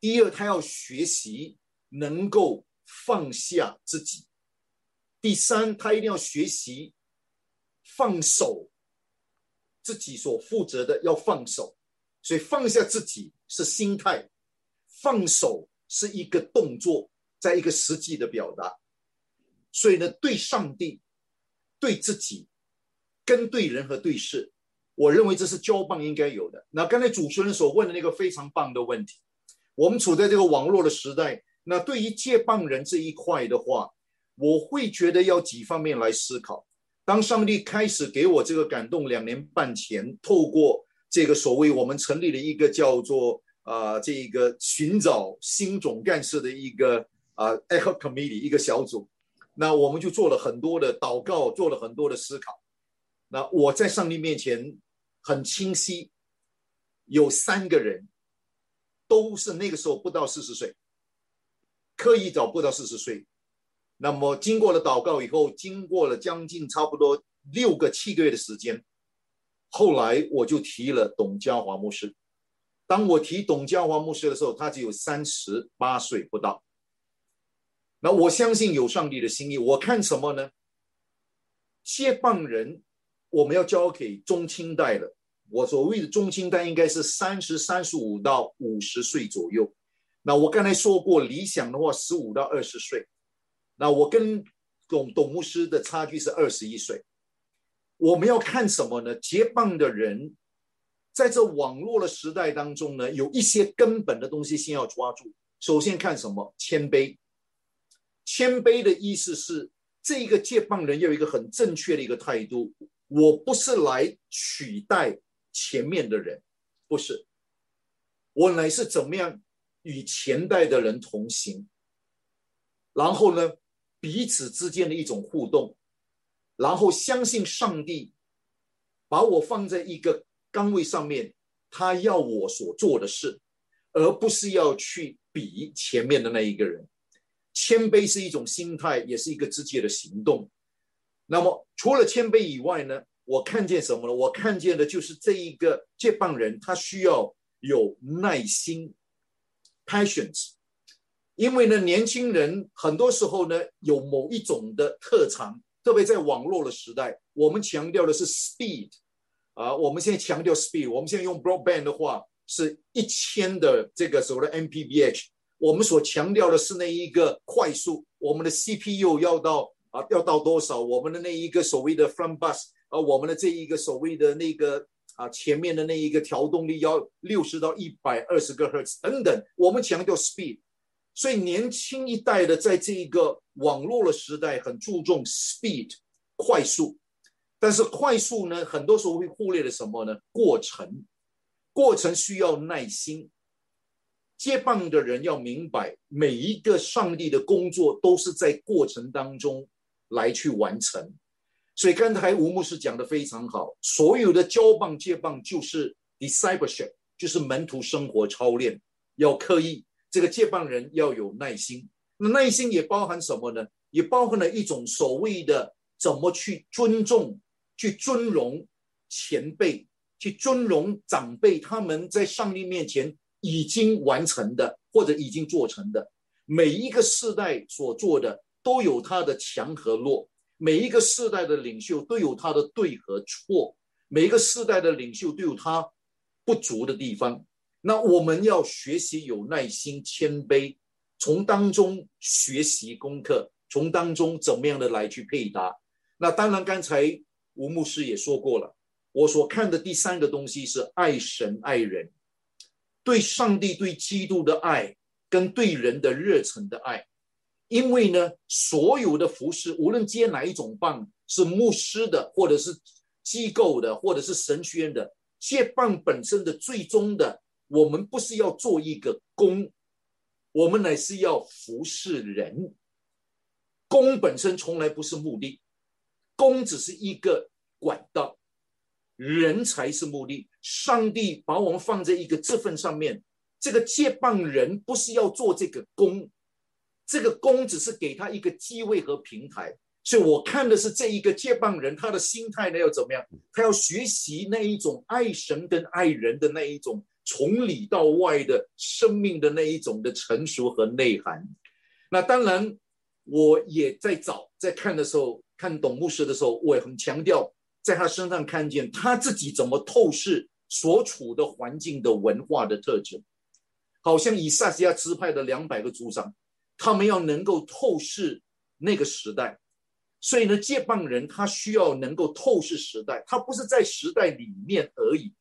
第二，他要学习能够放下自己；第三，他一定要学习放手自己所负责的，要放手。所以放下自己是心态，放手是一个动作，在一个实际的表达。所以呢，对上帝、对自己、跟对人和对事，我认为这是交棒应该有的。那刚才主持人所问的那个非常棒的问题。我们处在这个网络的时代，那对于接棒人这一块的话，我会觉得要几方面来思考。当上帝开始给我这个感动，两年半前，透过这个所谓我们成立了一个叫做啊、呃、这个寻找新总干事的一个啊、echo committee 一个小组，那我们就做了很多的祷告，做了很多的思考。那我在上帝面前很清晰，有三个人。都是那个时候不到四十岁，刻意找不到四十岁。那么经过了祷告以后，经过了将近差不多六个七个月的时间，后来我就提了董家华牧师。当我提董家华牧师的时候，他只有三十八岁不到。那我相信有上帝的心意。我看什么呢？接棒人我们要交给中青代了。我所谓的中青代应该是三十三十五到五十岁左右。那我刚才说过，理想的话十五到二十岁。那我跟董董牧师的差距是二十一岁。我们要看什么呢？接棒的人在这网络的时代当中呢，有一些根本的东西先要抓住。首先看什么？谦卑。谦卑的意思是，这个接棒人要有一个很正确的一个态度。我不是来取代。前面的人不是，我乃是怎么样与前代的人同行，然后呢，彼此之间的一种互动，然后相信上帝把我放在一个岗位上面，他要我所做的事，而不是要去比前面的那一个人。谦卑是一种心态，也是一个直接的行动。那么除了谦卑以外呢？我看见什么呢？我看见的就是这一个接棒人，他需要有耐心，patience。因为呢，年轻人很多时候呢，有某一种的特长，特别在网络的时代，我们强调的是 speed 啊，我们现在强调 speed，我们现在用 broadband 的话是一千的这个所谓的 Mbps，我们所强调的是那一个快速，我们的 CPU 要到啊要到多少，我们的那一个所谓的 front bus。而我们的这一个所谓的那个啊，前面的那一个调动力要六十到一百二十个赫兹等等，我们强调 speed，所以年轻一代的在这一个网络的时代很注重 speed 快速，但是快速呢，很多时候会忽略了什么呢？过程，过程需要耐心。接棒的人要明白，每一个上帝的工作都是在过程当中来去完成。所以刚才吴牧师讲的非常好，所有的交棒接棒就是 discipleship，就是门徒生活操练，要刻意。这个接棒人要有耐心，那耐心也包含什么呢？也包含了一种所谓的怎么去尊重、去尊荣前辈、去尊荣长辈，他们在上帝面前已经完成的或者已经做成的，每一个世代所做的都有他的强和弱。每一个世代的领袖都有他的对和错，每一个世代的领袖都有他不足的地方。那我们要学习有耐心、谦卑，从当中学习功课，从当中怎么样的来去配搭。那当然，刚才吴牧师也说过了，我所看的第三个东西是爱神爱人，对上帝、对基督的爱，跟对人的热忱的爱。因为呢，所有的服饰，无论接哪一种棒，是牧师的，或者是机构的，或者是神学院的，接棒本身的最终的，我们不是要做一个工，我们乃是要服侍人。工本身从来不是目的，工只是一个管道，人才是目的。上帝把我们放在一个这份上面，这个接棒人不是要做这个工，这个工只是给他一个机会和平台。所以我看的是这一个接棒人，他的心态呢要怎么样？他要学习那一种爱神跟爱人的那一种从里到外的生命的那一种的成熟和内涵。那当然。我也在找，在看的时候，看董牧师的时候，我也很强调，在他身上看见他自己怎么透视所处的环境的文化的特征，好像以赛亚支派的两百个族长，他们要能够透视那个时代，所以呢，接棒人他需要能够透视时代，他不是在时代里面而已，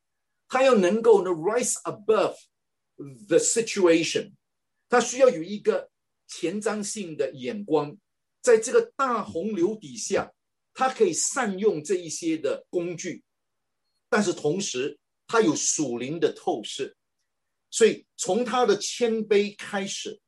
他要能够呢 rise above the situation，他需要有一个。前瞻性的眼光，在这个大洪流底下，他可以善用这一些的工具，但是同时他有属灵的透视，所以从他的谦卑开始，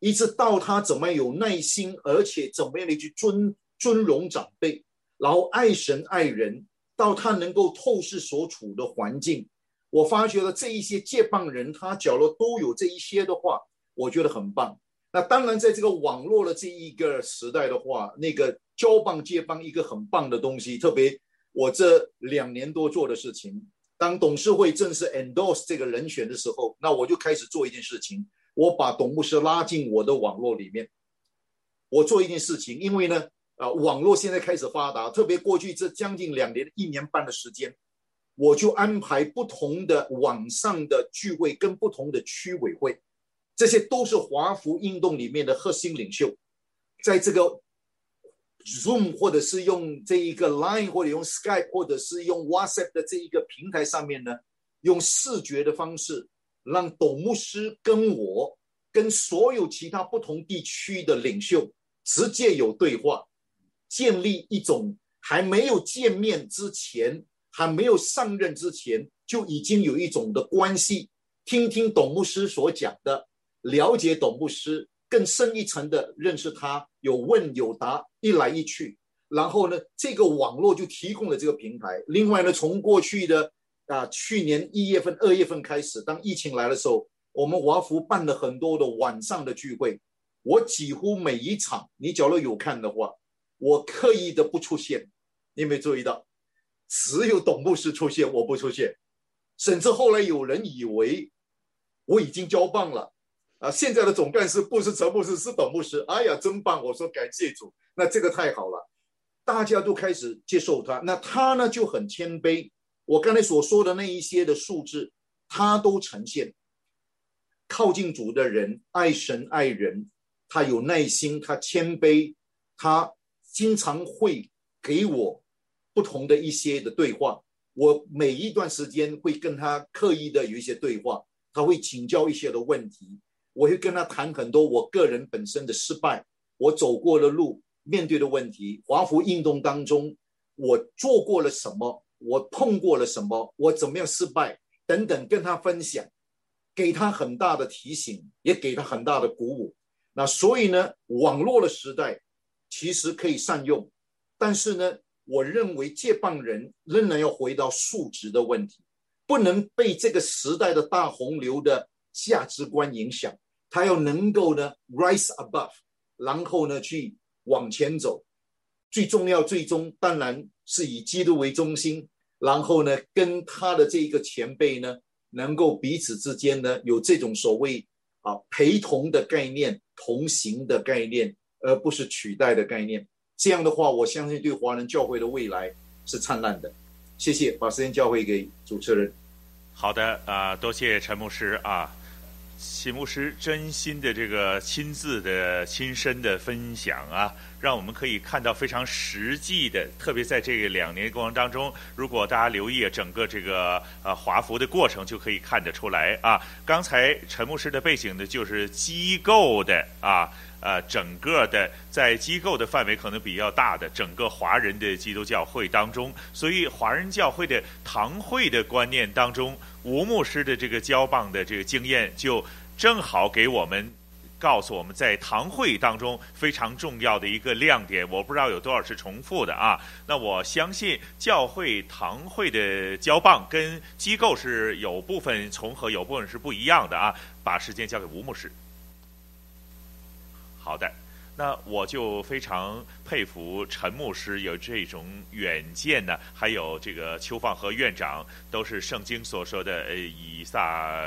一直到他怎么有耐心，而且怎么样的去尊尊荣长辈，然后爱神爱人，到他能够透视所处的环境，我发觉了这一些接棒人，他角落都有这一些的话，我觉得很棒。那当然，在这个网络的这一个时代的话，那个交棒接棒一个很棒的东西。特别我这两年多做的事情，当董事会正式 endorse 这个人选的时候，那我就开始做一件事情，我把董牧师拉进我的网络里面。我做一件事情，因为呢，啊，网络现在开始发达，特别过去这将近两年、一年半的时间，我就安排不同的网上的聚会跟不同的区委会。这些都是华福运动里面的核心领袖，在这个 Zoom 或者是用这一个 Line 或者用 Skype 或者是用 WhatsApp 的这一个平台上面呢，用视觉的方式，让董牧师跟我跟所有其他不同地区的领袖直接有对话，建立一种还没有见面之前，还没有上任之前就已经有一种的关系，听听董牧师所讲的。了解董牧师，更深一层的认识他，有问有答，一来一去，然后呢，这个网络就提供了这个平台。另外呢，从过去的啊去年一月份、二月份开始，当疫情来的时候，我们华福办了很多的晚上的聚会。我几乎每一场，你假如有看的话，我刻意的不出现。你有没有注意到？只有董牧师出现，我不出现。甚至后来有人以为我已经交棒了。啊，现在的总干事不是陈牧师，是董牧师。哎呀，真棒！我说感谢主，那这个太好了，大家都开始接受他。那他呢就很谦卑。我刚才所说的那一些的数字，他都呈现。靠近主的人，爱神爱人，他有耐心，他谦卑，他经常会给我不同的一些的对话。我每一段时间会跟他刻意的有一些对话，他会请教一些的问题。我会跟他谈很多我个人本身的失败，我走过的路，面对的问题，华服运动当中我做过了什么，我碰过了什么，我怎么样失败等等，跟他分享，给他很大的提醒，也给他很大的鼓舞。那所以呢，网络的时代其实可以善用，但是呢，我认为接棒人仍然要回到素质的问题，不能被这个时代的大洪流的。价值观影响，他要能够呢 rise above，然后呢去往前走。最重要，最终当然是以基督为中心，然后呢跟他的这一个前辈呢，能够彼此之间呢有这种所谓啊陪同的概念、同行的概念，而不是取代的概念。这样的话，我相信对华人教会的未来是灿烂的。谢谢，把时间交回给主持人。好的啊、多谢陈牧师啊。秦牧师真心的这个亲自的亲身的分享啊，让我们可以看到非常实际的，特别在这两年过程当中，如果大家留意整个这个呃华服的过程，就可以看得出来啊。刚才陈牧师的背景呢，就是机构的啊。呃，整个的在机构的范围可能比较大的整个华人的基督教会当中，所以华人教会的堂会的观念当中，吴牧师的这个交棒的这个经验，就正好给我们告诉我们在堂会当中非常重要的一个亮点。我不知道有多少是重复的啊？那我相信教会堂会的交棒跟机构是有部分重合，有部分是不一样的啊。把时间交给吴牧师。好的，那我就非常佩服陈牧师有这种远见呢，还有这个邱放和院长都是圣经所说的呃以撒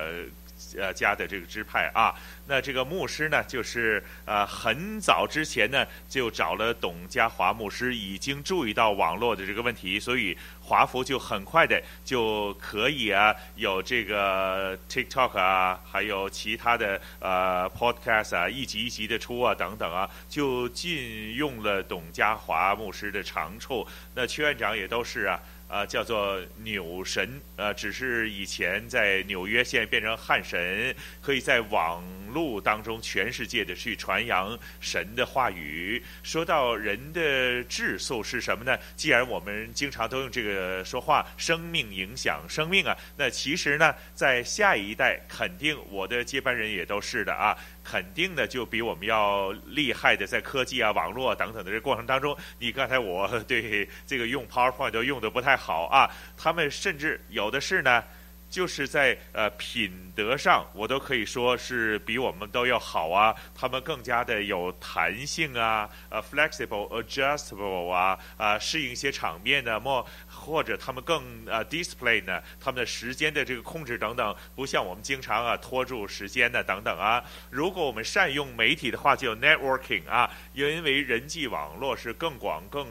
呃家的这个支派啊。那这个牧师呢，就是呃很早之前呢就找了董家华牧师，已经注意到网络的这个问题，所以华福就很快的就可以啊有这个 TikTok 啊，还有其他的呃 Podcast 啊，一集一集的出啊等等啊，就禁用了董家华牧师的长处。那邱院长也都是啊。啊，叫做纽神，呃，只是以前在纽约，现在变成汉神，可以在网络当中全世界的去传扬神的话语。说到人的质素是什么呢？既然我们经常都用这个说话，生命影响生命啊，那其实呢，在下一代肯定我的接班人也都是的啊。肯定的，就比我们要厉害的，在科技啊、网络啊等等的这过程当中，你刚才我对这个用 PowerPoint 都用得不太好啊，他们甚至有的是呢。就是在呃品德上，我都可以说是比我们都要好啊。他们更加的有弹性啊，呃，flexible、adjustable 啊，啊，适应一些场面呢，或或者他们更呃 display 呢，他们的时间的这个控制等等，不像我们经常啊拖住时间的等等啊。如果我们善用媒体的话，就 networking 啊，因为人际网络是更广更。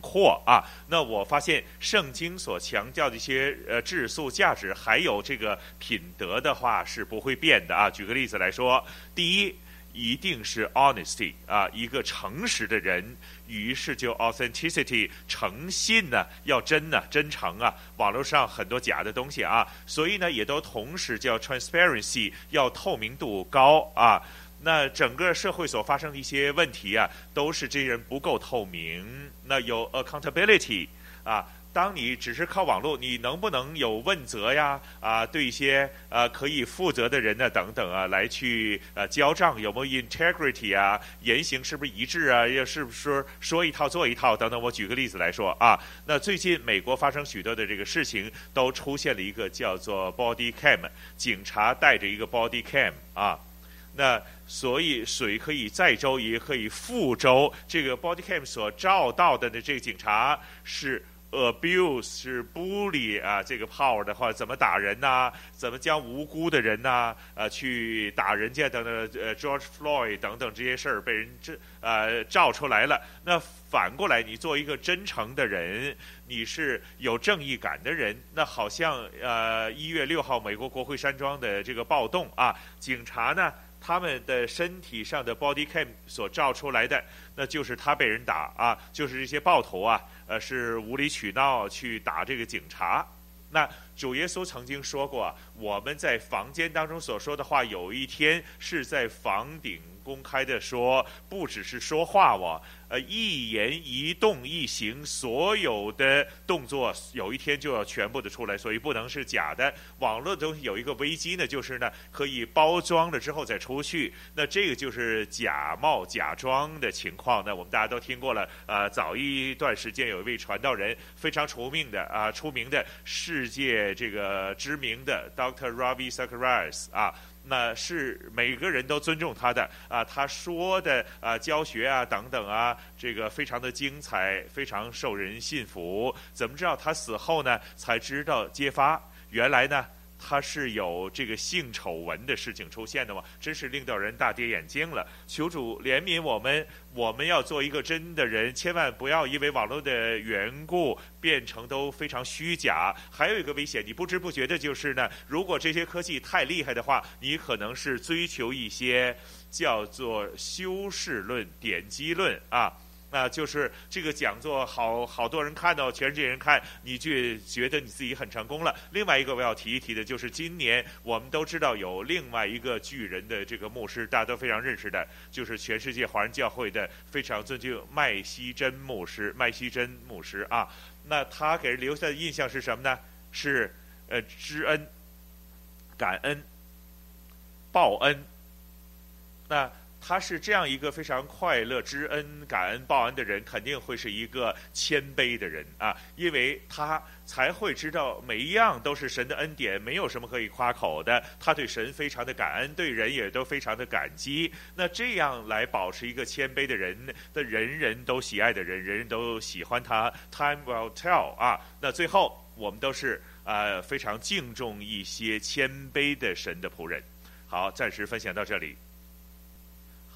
或啊，那我发现圣经所强调的一些呃质素价值，还有这个品德的话是不会变的啊。举个例子来说，第一一定是 honesty 啊，一个诚实的人，于是就 authenticity 诚信呢要真呢真诚啊。网络上很多假的东西啊，所以呢也都同时叫 transparency 要透明度高啊。那整个社会所发生的一些问题啊，都是这些人不够透明。那有 accountability 啊，当你只是靠网络，你能不能有问责呀？啊，对一些呃可以负责的人呢，等等啊，来去呃交账，有没有 integrity 啊？言行是不是一致啊？要是不是说，一套做一套等等？我举个例子来说啊，那最近美国发生许多的这个事情，都出现了一个叫做 body cam，警察带着一个 body cam 啊。那所以水可以载舟，也可以覆舟。这个 body cam 所照到的呢，这个警察是 abuse 是 bully 啊，这个 power 的话，怎么打人呐、怎么将无辜的人呐、啊，呃，去打人家等等，呃，George Floyd 等等这些事儿被人这呃照出来了。那反过来，你做一个真诚的人，你是有正义感的人，那好像呃一月六号美国国会山庄的这个暴动啊，警察呢？他们的身体上的 body cam 所照出来的，那就是他被人打啊，就是这些暴徒啊，呃，是无理取闹去打这个警察。那主耶稣曾经说过，我们在房间当中所说的话，有一天是在房顶公开的说，不只是说话我。呃，一言一动一行，所有的动作，有一天就要全部的出来，所以不能是假的。网络的东西有一个危机呢，就是呢可以包装了之后再出去，那这个就是假冒假装的情况。那我们大家都听过了，呃，早一段时间有一位传道人非常出名的啊，出名的世界这个知名的 Doctor Ravi Zacharias 啊。那是每个人都尊重他的啊，他说的啊，教学啊等等啊，这个非常的精彩，非常受人信服。怎么知道他死后呢？才知道揭发，原来呢。他是有这个性丑闻的事情出现的吗？真是令到人大跌眼镜了。求主怜悯我们，我们要做一个真的人，千万不要因为网络的缘故变成都非常虚假。还有一个危险，你不知不觉的就是呢，如果这些科技太厉害的话，你可能是追求一些叫做修饰论、点击论啊。那就是这个讲座好好多人看到，全世界人看，你就觉得你自己很成功了。另外一个我要提一提的，就是今年我们都知道有另外一个巨人的这个牧师，大家都非常认识的，就是全世界华人教会的非常尊敬麦希真牧师，麦希真牧师啊。那他给人留下的印象是什么呢？是呃知恩、感恩、报恩。那他是这样一个非常快乐、知恩、感恩、报恩的人，肯定会是一个谦卑的人啊，因为他才会知道每一样都是神的恩典，没有什么可以夸口的。他对神非常的感恩，对人也都非常的感激。那这样来保持一个谦卑的人，的人人都喜爱的人，人人都喜欢他。Time will tell 啊。那最后我们都是呃非常敬重一些谦卑的神的仆人。好，暂时分享到这里。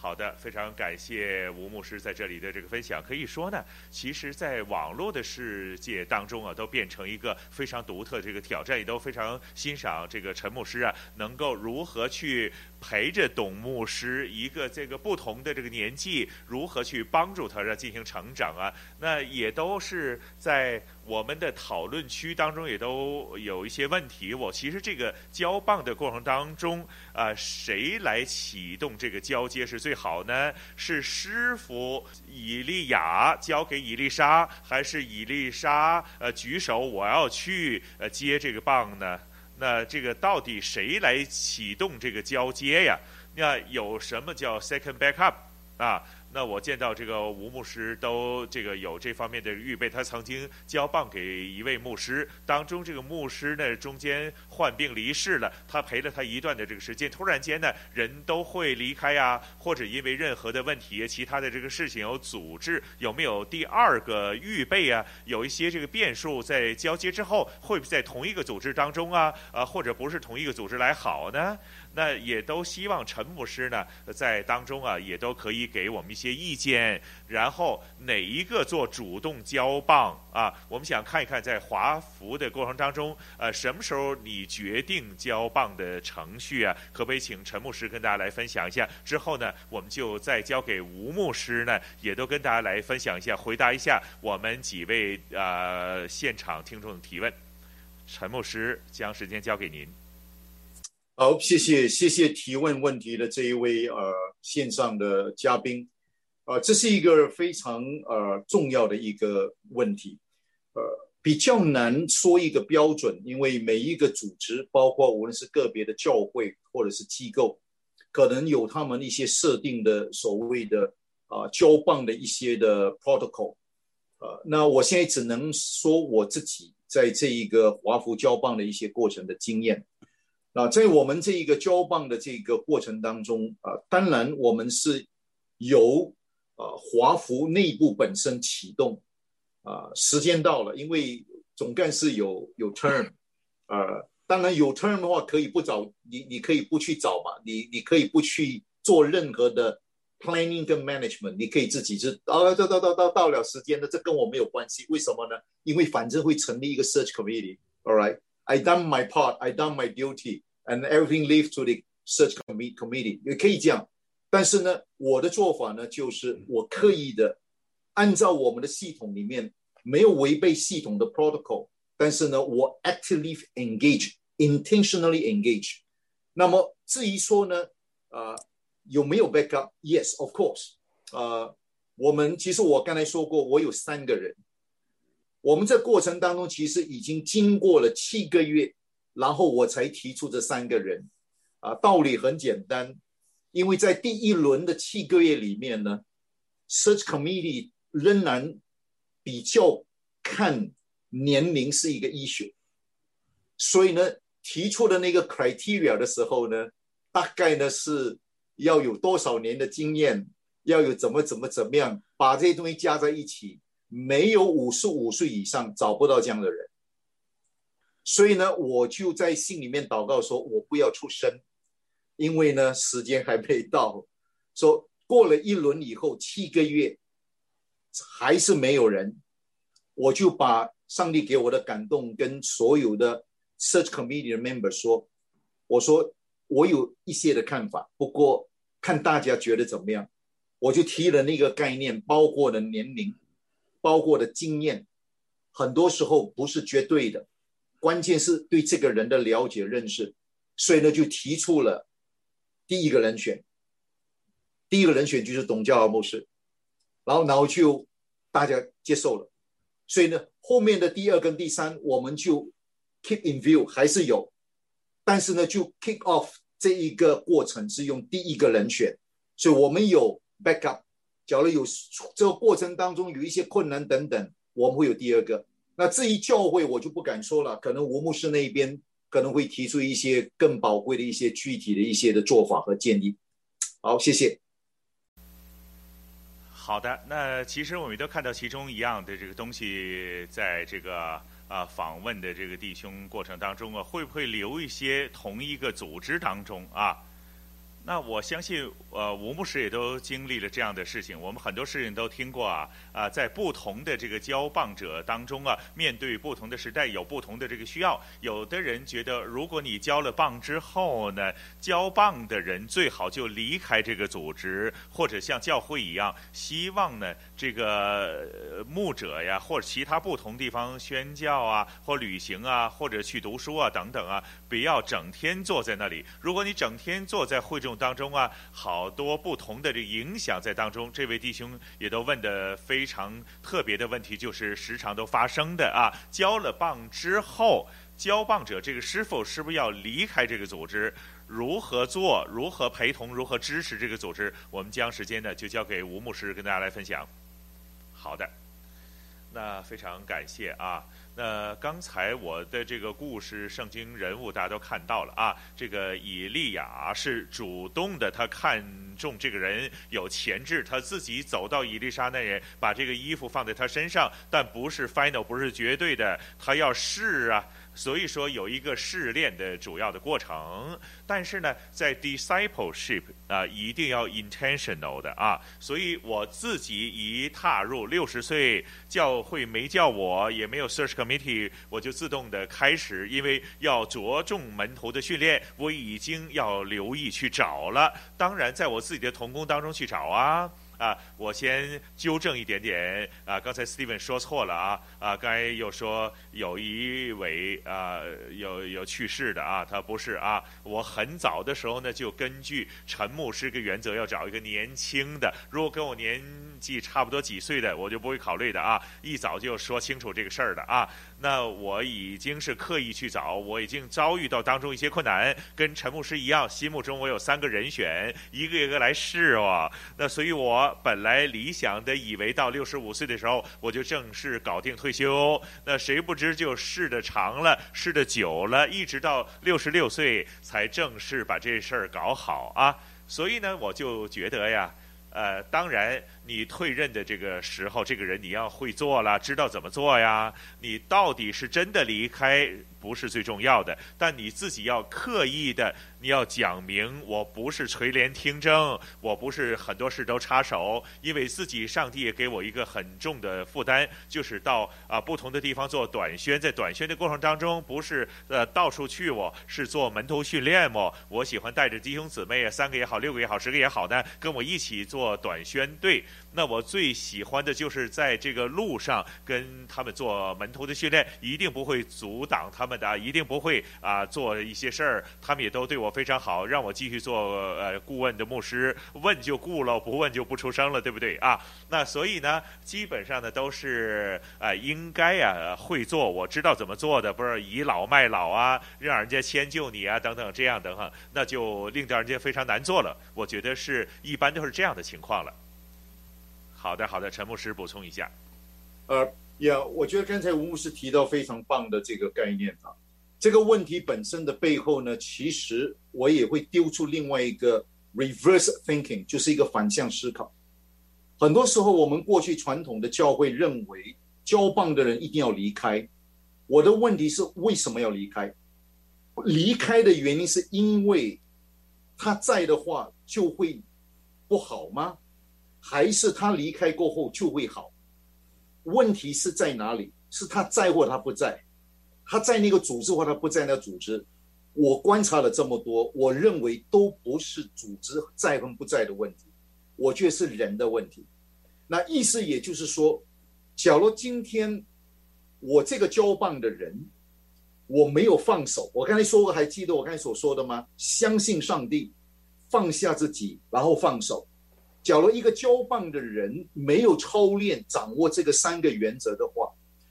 好的，非常感谢吴牧师在这里的这个分享。可以说呢，其实，在网络的世界当中啊，都变成一个非常独特的这个挑战，也都非常欣赏这个陈牧师啊，能够如何去陪着董牧师一个这个不同的这个年纪，如何去帮助他让进行成长啊。那也都是在我们的讨论区当中，也都有一些问题。我其实这个交棒的过程当中啊，谁来启动这个交接是最好呢？是师傅以利亚交给以丽莎，还是以丽莎呃举手我要去呃接这个棒呢？那这个到底谁来启动这个交接呀？那有什么叫 second backup 啊？那我见到这个吴牧师都这个有这方面的预备，他曾经交棒给一位牧师，当中这个牧师呢中间患病离世了，他陪了他一段的这个时间，突然间呢人都会离开呀，或者因为任何的问题，其他的这个事情有组织有没有第二个预备啊？有一些这个变数在交接之后，会不会在同一个组织当中啊？啊，或者不是同一个组织来好呢？那也都希望陈牧师呢，在当中啊，也都可以给我们一些意见。然后哪一个做主动交棒啊？我们想看一看，在华服的过程当中，呃，什么时候你决定交棒的程序啊？可不可以请陈牧师跟大家来分享一下？之后呢，我们就再交给吴牧师呢，也都跟大家来分享一下，回答一下我们几位呃现场听众的提问。陈牧师，将时间交给您。好，谢谢谢谢提问问题的这一位呃线上的嘉宾，呃，这是一个非常呃重要的一个问题，呃，比较难说一个标准，因为每一个组织，包括无论是个别的教会或者是机构，可能有他们一些设定的所谓的啊、呃、交棒的一些的 protocol，呃，那我现在只能说我自己在这一个华福交棒的一些过程的经验。那在我们这一个交棒的这个过程当中啊，当然我们是由啊华福内部本身启动啊，时间到了，因为总干事有有 term，呃，当然有 term 的话可以不找你，你可以不去找嘛，你你可以不去做任何的 planning 跟 management，你可以自己是啊，到到到到到了时间的，这跟我没有关系，为什么呢？因为反正会成立一个 search committee，all right。I done my part, I done my duty, and everything leave to the search committee committee。也可以这样，但是呢，我的做法呢，就是我刻意的按照我们的系统里面没有违背系统的 protocol，但是呢，我 actively engage, intentionally engage。那么至于说呢，呃，有没有 backup？Yes, of course。呃，我们其实我刚才说过，我有三个人。我们这过程当中，其实已经经过了七个月，然后我才提出这三个人，啊，道理很简单，因为在第一轮的七个月里面呢，Search Committee 仍然比较看年龄是一个 issue，所以呢，提出的那个 criteria 的时候呢，大概呢是要有多少年的经验，要有怎么怎么怎么样，把这些东西加在一起。没有五十五岁以上找不到这样的人，所以呢，我就在心里面祷告说，我不要出声，因为呢，时间还没到。说过了一轮以后，七个月还是没有人，我就把上帝给我的感动跟所有的 Search Committee member 说，我说我有一些的看法，不过看大家觉得怎么样。我就提了那个概念，包括的年龄，包括的经验，很多时候不是绝对的，关键是对这个人的了解认识，所以呢，就提出了第一个人选，第一个人选就是董教牧师，然后然后就大家接受了，所以呢，后面的第二跟第三我们就 keep in view 还是有，但是呢，就 kick off 这一个过程是用第一个人选，所以我们有。backup，假如有这个过程当中有一些困难等等，我们会有第二个。那至于教会，我就不敢说了，可能吴牧师那一边可能会提出一些更宝贵的一些具体的一些的做法和建议。好，谢谢。好的，那其实我们都看到其中一样的这个东西，在这个啊访问的这个弟兄过程当中啊，会不会留一些同一个组织当中啊？那我相信，呃，吴牧师也都经历了这样的事情。我们很多事情都听过啊，啊，在不同的这个交棒者当中啊，面对不同的时代，有不同的这个需要。有的人觉得，如果你交了棒之后呢，交棒的人最好就离开这个组织，或者像教会一样，希望呢，这个牧者呀，或者其他不同地方宣教啊，或旅行啊，或者去读书啊等等啊，不要整天坐在那里。如果你整天坐在会众，当中啊，好多不同的这影响在当中。这位弟兄也都问的非常特别的问题，就是时常都发生的啊。交了棒之后，交棒者这个师傅是不是要离开这个组织？如何做？如何陪同？如何支持这个组织？我们将时间呢就交给吴牧师跟大家来分享。好的，那非常感谢啊。那刚才我的这个故事，圣经人物大家都看到了啊。这个以利亚是主动的，他看中这个人有潜质，他自己走到伊丽莎那人，把这个衣服放在他身上，但不是 final，不是绝对的，他要试啊。所以说有一个试炼的主要的过程，但是呢，在 discipleship 啊，一定要 intentional 的啊。所以我自己一踏入六十岁，教会没叫我，也没有 search committee，我就自动的开始，因为要着重门徒的训练，我已经要留意去找了。当然，在我自己的同工当中去找啊。啊，我先纠正一点点啊，刚才 Steven 说错了啊啊，刚才又说有一位啊有有去世的啊，他不是啊，我很早的时候呢就根据陈牧师个原则，要找一个年轻的，如果跟我年纪差不多几岁的，我就不会考虑的啊，一早就说清楚这个事儿的啊。那我已经是刻意去找，我已经遭遇到当中一些困难，跟陈牧师一样，心目中我有三个人选，一个一个来试哦。那所以我本来理想的以为到六十五岁的时候我就正式搞定退休，那谁不知就试的长了，试的久了，一直到六十六岁才正式把这事儿搞好啊。所以呢，我就觉得呀，呃，当然。你退任的这个时候，这个人你要会做了，知道怎么做呀？你到底是真的离开不是最重要的，但你自己要刻意的，你要讲明，我不是垂帘听政，我不是很多事都插手，因为自己上帝也给我一个很重的负担，就是到啊不同的地方做短宣，在短宣的过程当中，不是呃到处去，我是做门徒训练么。我喜欢带着弟兄姊妹啊，三个也好，六个也好，十个也好的，跟我一起做短宣队。那我最喜欢的就是在这个路上跟他们做门徒的训练，一定不会阻挡他们的，一定不会啊做一些事儿。他们也都对我非常好，让我继续做呃顾问的牧师，问就顾了，不问就不出声了，对不对啊？<laughs> 那所以呢，基本上呢都是啊应该啊会做，我知道怎么做的，不是倚老卖老啊，让人家迁就你啊等等这样等等，那就令到人家非常难做了。我觉得是一般都是这样的情况了。好的，好的，陈牧师补充一下。呃，也，我觉得刚才吴牧师提到非常棒的这个概念啊，这个问题本身的背后呢，其实我也会丢出另外一个 reverse thinking，就是一个反向思考。很多时候，我们过去传统的教会认为交棒的人一定要离开。我的问题是，为什么要离开？离开的原因是因为他在的话就会不好吗？还是他离开过后就会好？问题是在哪里？是他在或他不在？他在那个组织或他不在那个组织？我观察了这么多，我认为都不是组织在跟不在的问题，我觉得是人的问题。那意思也就是说，假如今天我这个交棒的人，我没有放手，我刚才说过，还记得我刚才所说的吗？相信上帝，放下自己，然后放手。假如一个交棒的人没有操练掌握这个三个原则的话，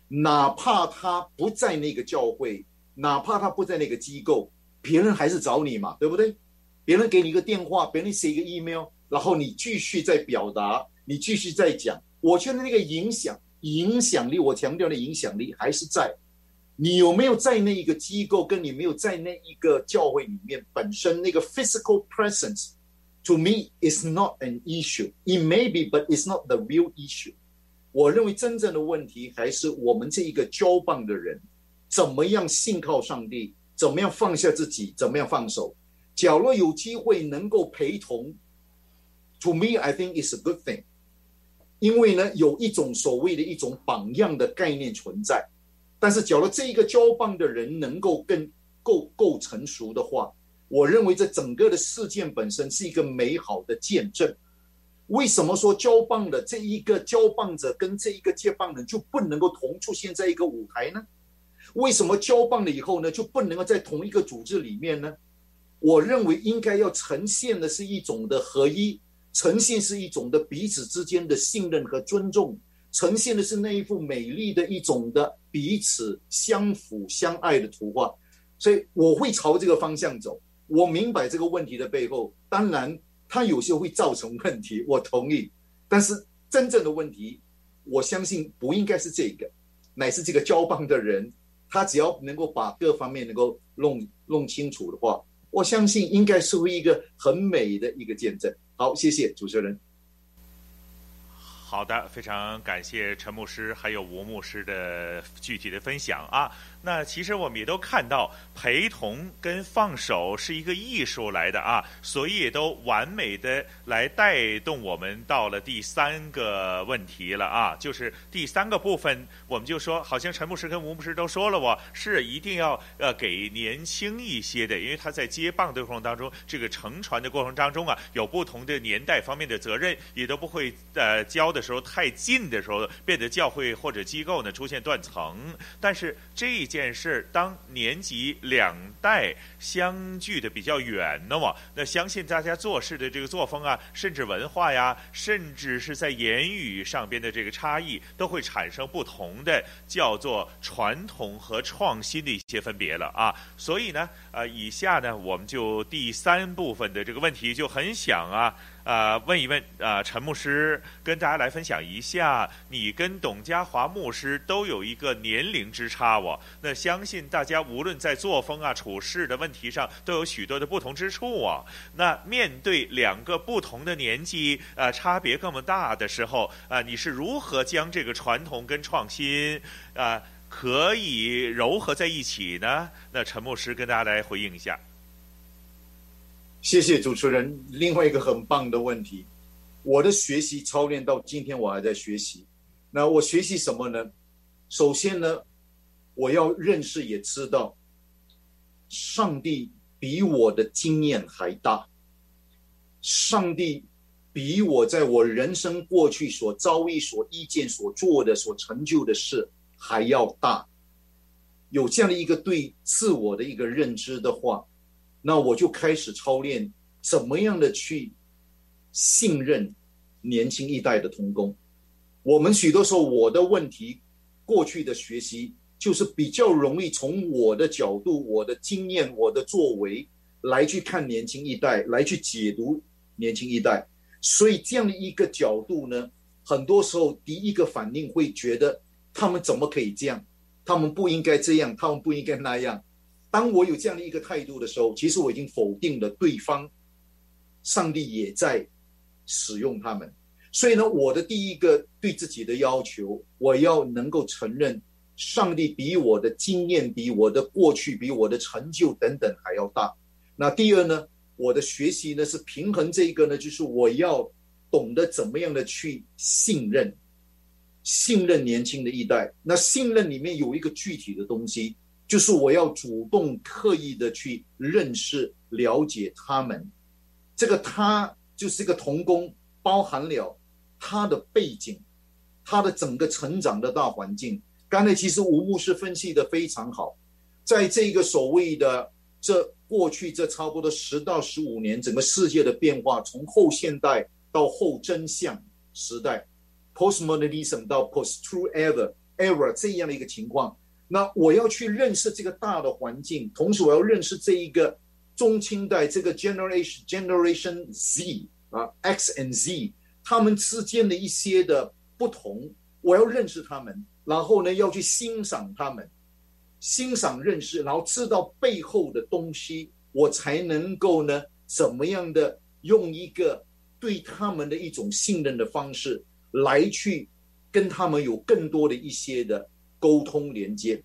哪怕他不在那个教会，哪怕他不在那个机构，别人还是找你嘛，对不对？别人给你一个电话，别人写一个 email，然后你继续在表达，你继续在讲。我觉得那个影响影响力，我强调的影响力还是在。你有没有在那一个机构，跟你没有在那一个教会里面本身那个 physical presence To me, it's not an issue. It may be, but it's not the real issue. 我认为真正的问题还是我们这一个交棒的人，怎么样信靠上帝，怎么样放下自己，怎么样放手。假如有机会能够陪同，To me, I think it's a good thing. 因为呢，有一种所谓的一种榜样的概念存在。但是，假如这一个交棒的人能够更够够成熟的话，我认为这整个的事件本身是一个美好的见证。为什么说交棒的这一个交棒者跟这一个接棒人就不能够同出现在一个舞台呢？为什么交棒了以后呢就不能够在同一个组织里面呢？我认为应该要呈现的是一种的合一，呈现是一种的彼此之间的信任和尊重，呈现的是那一幅美丽的一种的彼此相辅相爱的图画。所以我会朝这个方向走。我明白这个问题的背后，当然它有时候会造成问题，我同意。但是真正的问题，我相信不应该是这个，乃是这个交棒的人，他只要能够把各方面能够弄弄清楚的话，我相信应该是会一个很美的一个见证。好，谢谢主持人。好的，非常感谢陈牧师还有吴牧师的具体的分享啊。那其实我们也都看到，陪同跟放手是一个艺术来的啊，所以也都完美的来带动我们到了第三个问题了啊，就是第三个部分，我们就说，好像陈牧师跟吴牧师都说了，我是一定要呃给年轻一些的，因为他在接棒的过程当中，这个乘船的过程当中啊，有不同的年代方面的责任，也都不会呃教的时候太近的时候，变得教会或者机构呢出现断层，但是这。件事，当年级两代相距的比较远的嘛，那相信大家做事的这个作风啊，甚至文化呀，甚至是在言语上边的这个差异，都会产生不同的叫做传统和创新的一些分别了啊。所以呢，呃，以下呢，我们就第三部分的这个问题就很想啊。啊、呃，问一问啊、呃，陈牧师跟大家来分享一下，你跟董家华牧师都有一个年龄之差哦。那相信大家无论在作风啊、处事的问题上，都有许多的不同之处啊。那面对两个不同的年纪，呃，差别这么大的时候，啊、你是如何将这个传统跟创新啊、可以糅合在一起呢？那陈牧师跟大家来回应一下。谢谢主持人。另外一个很棒的问题，我的学习操练到今天，我还在学习。那我学习什么呢？首先呢，我要认识也知道，上帝比我的经验还大，上帝比我在我人生过去所遭遇、所遇见、所做的、所成就的事还要大。有这样的一个对自我的一个认知的话。那我就开始操练怎么样的去信任年轻一代的同工。我们许多时候，我的问题，过去的学习就是比较容易从我的角度、我的经验、我的作为来去看年轻一代，来去解读年轻一代。所以这样的一个角度呢，很多时候第一个反应会觉得他们怎么可以这样？他们不应该这样，他们不应该那样。当我有这样的一个态度的时候，其实我已经否定了对方。上帝也在使用他们，所以呢，我的第一个对自己的要求，我要能够承认，上帝比我的经验、比我的过去、比我的成就等等还要大。那第二呢，我的学习呢是平衡这一个呢，就是我要懂得怎么样的去信任，信任年轻的一代。那信任里面有一个具体的东西。就是我要主动刻意的去认识、了解他们，这个他就是一个同工，包含了他的背景，他的整个成长的大环境。刚才其实吴牧师分析的非常好，在这个所谓的这过去这差不多十到十五年，整个世界的变化，从后现代到后真相时代，postmodernism 到 post-truth era era 这样的一个情况。那我要去认识这个大的环境，同时我要认识这一个中青代这个 generation generation Z 啊 X and Z 他们之间的一些的不同，我要认识他们，然后呢要去欣赏他们，欣赏认识，然后知道背后的东西，我才能够呢怎么样的用一个对他们的一种信任的方式来去跟他们有更多的一些的。沟通连接，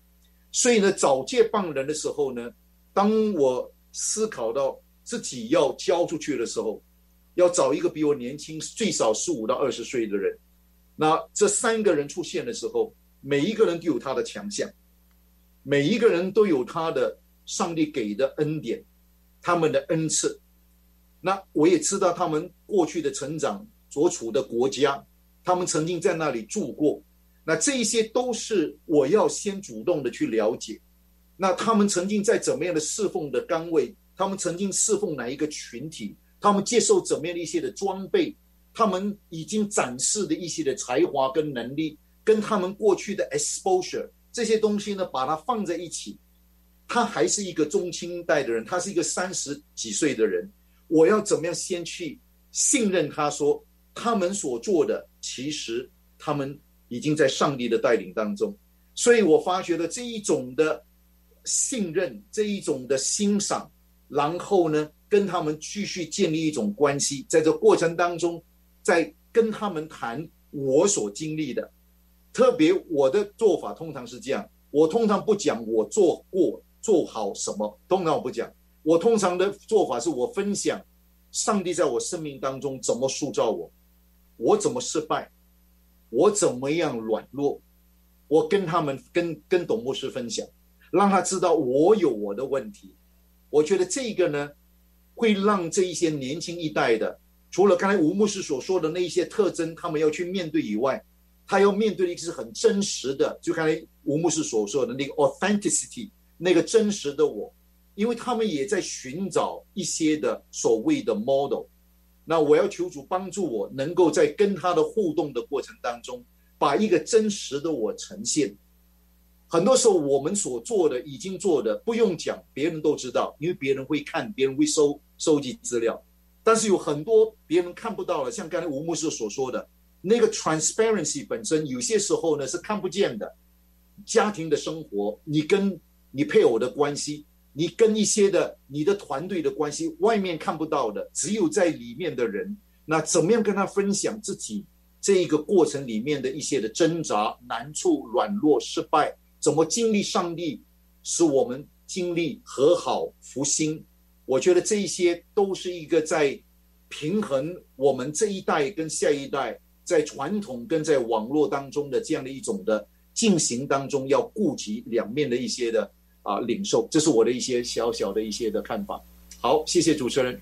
所以呢，找接棒人的时候呢，当我思考到自己要交出去的时候，要找一个比我年轻最少十五到二十岁的人。那这三个人出现的时候，每一个人都有他的强项，每一个人都有他的上帝给的恩典，他们的恩赐。那我也知道他们过去的成长所处的国家，他们曾经在那里住过。那这一些都是我要先主动的去了解，那他们曾经在怎么样的侍奉的岗位，他们曾经侍奉哪一个群体，他们接受怎么样的一些的装备，他们已经展示的一些的才华跟能力，跟他们过去的 exposure 这些东西呢，把它放在一起，他还是一个中青代的人，他是一个三十几岁的人，我要怎么样先去信任他说，他们所做的其实他们。已经在上帝的带领当中，所以我发觉了这一种的信任，这一种的欣赏，然后呢，跟他们继续建立一种关系，在这过程当中，在跟他们谈我所经历的，特别我的做法通常是这样，我通常不讲我做过做好什么，通常我不讲，我通常的做法是我分享上帝在我生命当中怎么塑造我，我怎么失败。我怎么样软弱？我跟他们跟跟董牧师分享，让他知道我有我的问题。我觉得这个呢，会让这一些年轻一代的，除了刚才吴牧师所说的那一些特征，他们要去面对以外，他要面对的是很真实的，就刚才吴牧师所说的那个 authenticity，那个真实的我，因为他们也在寻找一些的所谓的 model。那我要求主帮助我，能够在跟他的互动的过程当中，把一个真实的我呈现。很多时候，我们所做的、已经做的，不用讲，别人都知道，因为别人会看，别人会收收集资料。但是有很多别人看不到的，像刚才吴牧师所说的，那个 transparency 本身，有些时候呢是看不见的。家庭的生活，你跟你配偶的关系。你跟一些的你的团队的关系，外面看不到的，只有在里面的人，那怎么样跟他分享自己这一个过程里面的一些的挣扎、难处、软弱、失败，怎么经历上帝使我们经历和好、复兴？我觉得这一些都是一个在平衡我们这一代跟下一代在传统跟在网络当中的这样的一种的进行当中，要顾及两面的一些的。啊，领受，这是我的一些小小的一些的看法。好，谢谢主持人。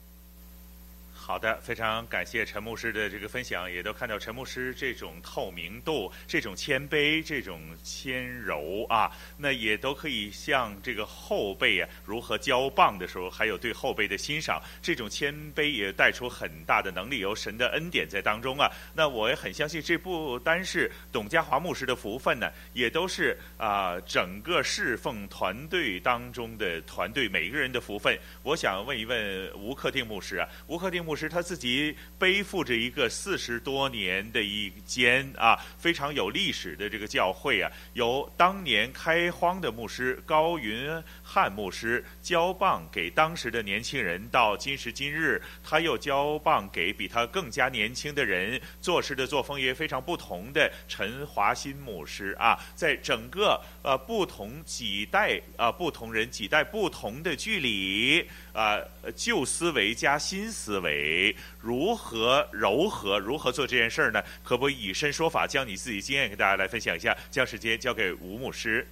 好的，非常感谢陈牧师的这个分享，也都看到陈牧师这种透明度、这种谦卑、这种谦柔啊，那也都可以像这个后辈啊，如何交棒的时候，还有对后辈的欣赏，这种谦卑也带出很大的能力，有神的恩典在当中啊。那我也很相信，这不单是董家华牧师的福分呢，也都是啊整个侍奉团队当中的团队每一个人的福分。我想问一问吴克定牧师啊，吴克定牧是他自己背负着一个四十多年的一间啊非常有历史的这个教会啊，由当年开荒的牧师高云汉牧师交棒给当时的年轻人，到今时今日，他又交棒给比他更加年轻的人，做事的作风也非常不同的陈华新牧师啊，在整个呃不同几代啊不同人几代不同的距离啊旧思维加新思维如何柔和，如何做这件事儿呢？可不可以身说法，将你自己经验给大家来分享一下？将时间交给吴牧师。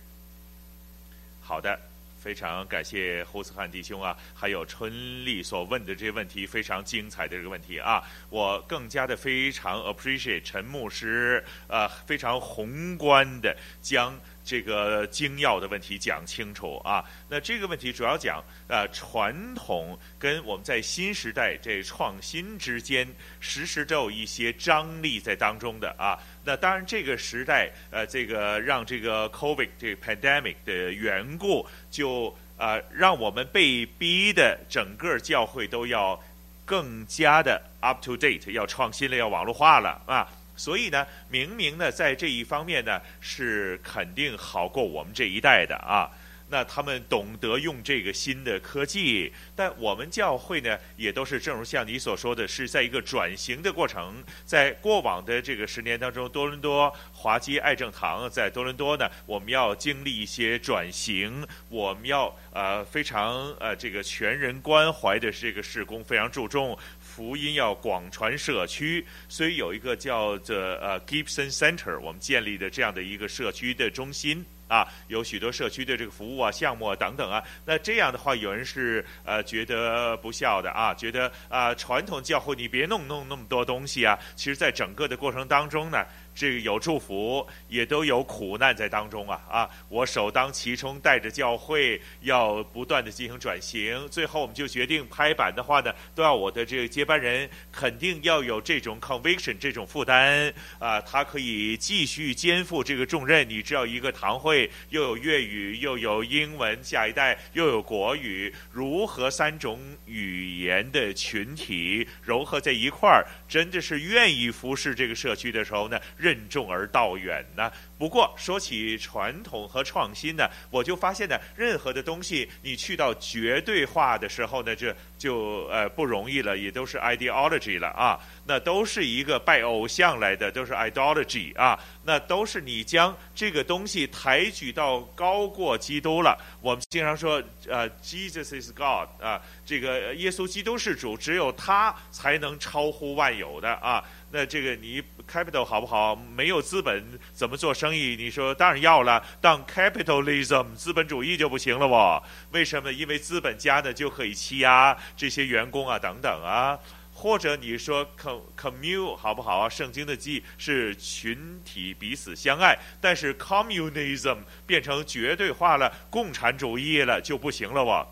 好的。非常感谢胡思汉弟兄啊，还有春丽所问的这些问题，非常精彩的这个问题啊，我更加的非常 appreciate 陈牧师啊，非常宏观的将。这个精要的问题讲清楚啊！那这个问题主要讲呃传统跟我们在新时代这创新之间，时时都有一些张力在当中的啊。那当然这个时代呃这个让这个 COVID 这个 pandemic 的缘故，就呃让我们被逼的整个教会都要更加的 up to date，要创新了，要网络化了啊。所以呢，明明呢，在这一方面呢，是肯定好过我们这一代的啊。那他们懂得用这个新的科技，但我们教会呢，也都是正如像你所说的，是在一个转型的过程。在过往的这个十年当中，多伦多华基爱正堂在多伦多呢，我们要经历一些转型，我们要呃非常呃这个全人关怀的这个事工，非常注重。福音要广传社区，所以有一个叫做呃 Gibson Center，我们建立的这样的一个社区的中心啊，有许多社区的这个服务啊、项目啊等等啊。那这样的话，有人是呃觉得不孝的啊，觉得啊传统教会你别弄弄那么多东西啊。其实，在整个的过程当中呢。这个有祝福，也都有苦难在当中啊！啊，我首当其冲，带着教会要不断的进行转型。最后，我们就决定拍板的话呢，都要我的这个接班人肯定要有这种 conviction 这种负担啊，他可以继续肩负这个重任。你知道，一个堂会又有粤语，又有英文，下一代又有国语，如何三种语言的群体融合在一块儿，真的是愿意服侍这个社区的时候呢？任重而道远呢。不过说起传统和创新呢，我就发现呢，任何的东西你去到绝对化的时候呢，这就，就呃不容易了，也都是 ideology 了啊。那都是一个拜偶像来的，都是 ideology 啊。那都是你将这个东西抬举到高过基督了。我们经常说，呃，Jesus is God 啊，这个耶稣基督是主，只有他才能超乎万有的啊。那这个你 capital 好不好？没有资本怎么做生意？你说当然要了，当 capitalism 资本主义就不行了哇？为什么？因为资本家呢就可以欺压这些员工啊等等啊。或者你说 commune 好不好啊？圣经的记是群体彼此相爱，但是 communism 变成绝对化了，共产主义了就不行了哇？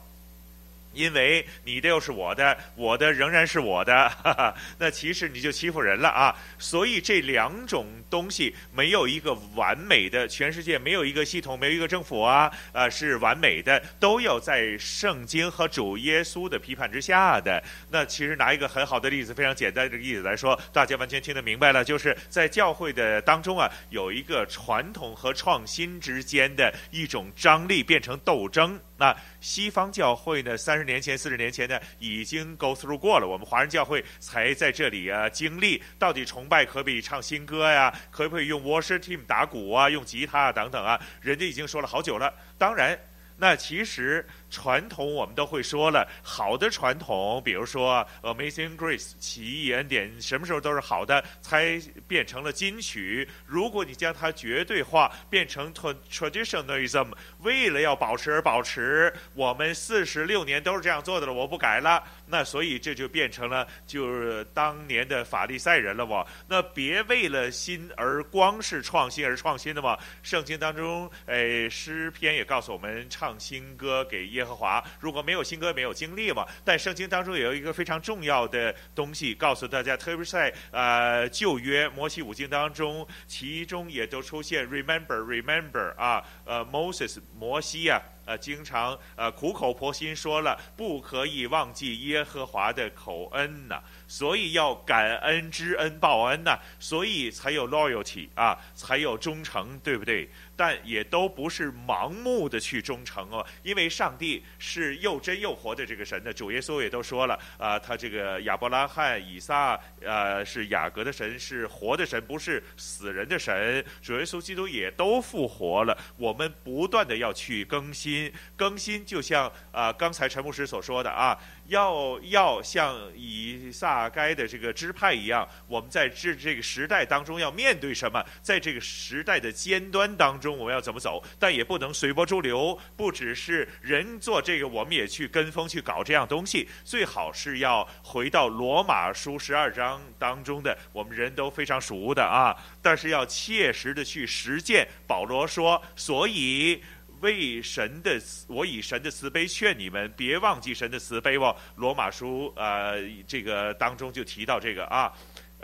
因为你的又是我的，我的仍然是我的，哈哈，那其实你就欺负人了啊！所以这两种东西没有一个完美的，全世界没有一个系统，没有一个政府啊，呃，是完美的，都有在圣经和主耶稣的批判之下的。那其实拿一个很好的例子，非常简单的例子来说，大家完全听得明白了，就是在教会的当中啊，有一个传统和创新之间的一种张力变成斗争。那西方教会呢，三十年前、四十年前呢，已经 go through 过了。我们华人教会才在这里啊经历，到底崇拜可不可以唱新歌呀？可不可以用 worship team 打鼓啊？用吉他啊等等啊？人家已经说了好久了。当然。那其实传统我们都会说了，好的传统，比如说《Amazing Grace》奇异恩典，什么时候都是好的，才变成了金曲。如果你将它绝对化，变成 traditionalism，为了要保持而保持，我们四十六年都是这样做的了，我不改了。那所以这就变成了就是当年的法利赛人了嘛。那别为了新而光是创新而创新的嘛。圣经当中，哎，诗篇也告诉我们唱新歌给耶和华。如果没有新歌，没有经历嘛。但圣经当中也有一个非常重要的东西告诉大家，特别是在呃旧约摩西五经当中，其中也都出现 remember remember 啊，呃 Moses 摩西呀、呃，经常呃苦口婆心说了，不可以忘记耶和华的口恩呢、所以要感恩知恩报恩呐、所以才有 loyalty 啊，才有忠诚，对不对？但也都不是盲目的去忠诚哦，因为上帝是又真又活的这个神的，主耶稣也都说了啊，他这个亚伯拉罕、以撒，呃，是雅各的神，是活的神，不是死人的神。主耶稣基督也都复活了，我们不断的要去更新，更新就像啊刚才陈牧师所说的啊。要要像以撒该的这个支派一样，我们在这这个时代当中要面对什么？在这个时代的尖端当中，我们要怎么走？但也不能随波逐流，不只是人做这个，我们也去跟风去搞这样东西。最好是要回到罗马书十二章当中的，我们人都非常熟的啊，但是要切实的去实践。保罗说，所以。为神的，我以神的慈悲劝你们，别忘记神的慈悲哦。罗马书呃，这个当中就提到这个啊，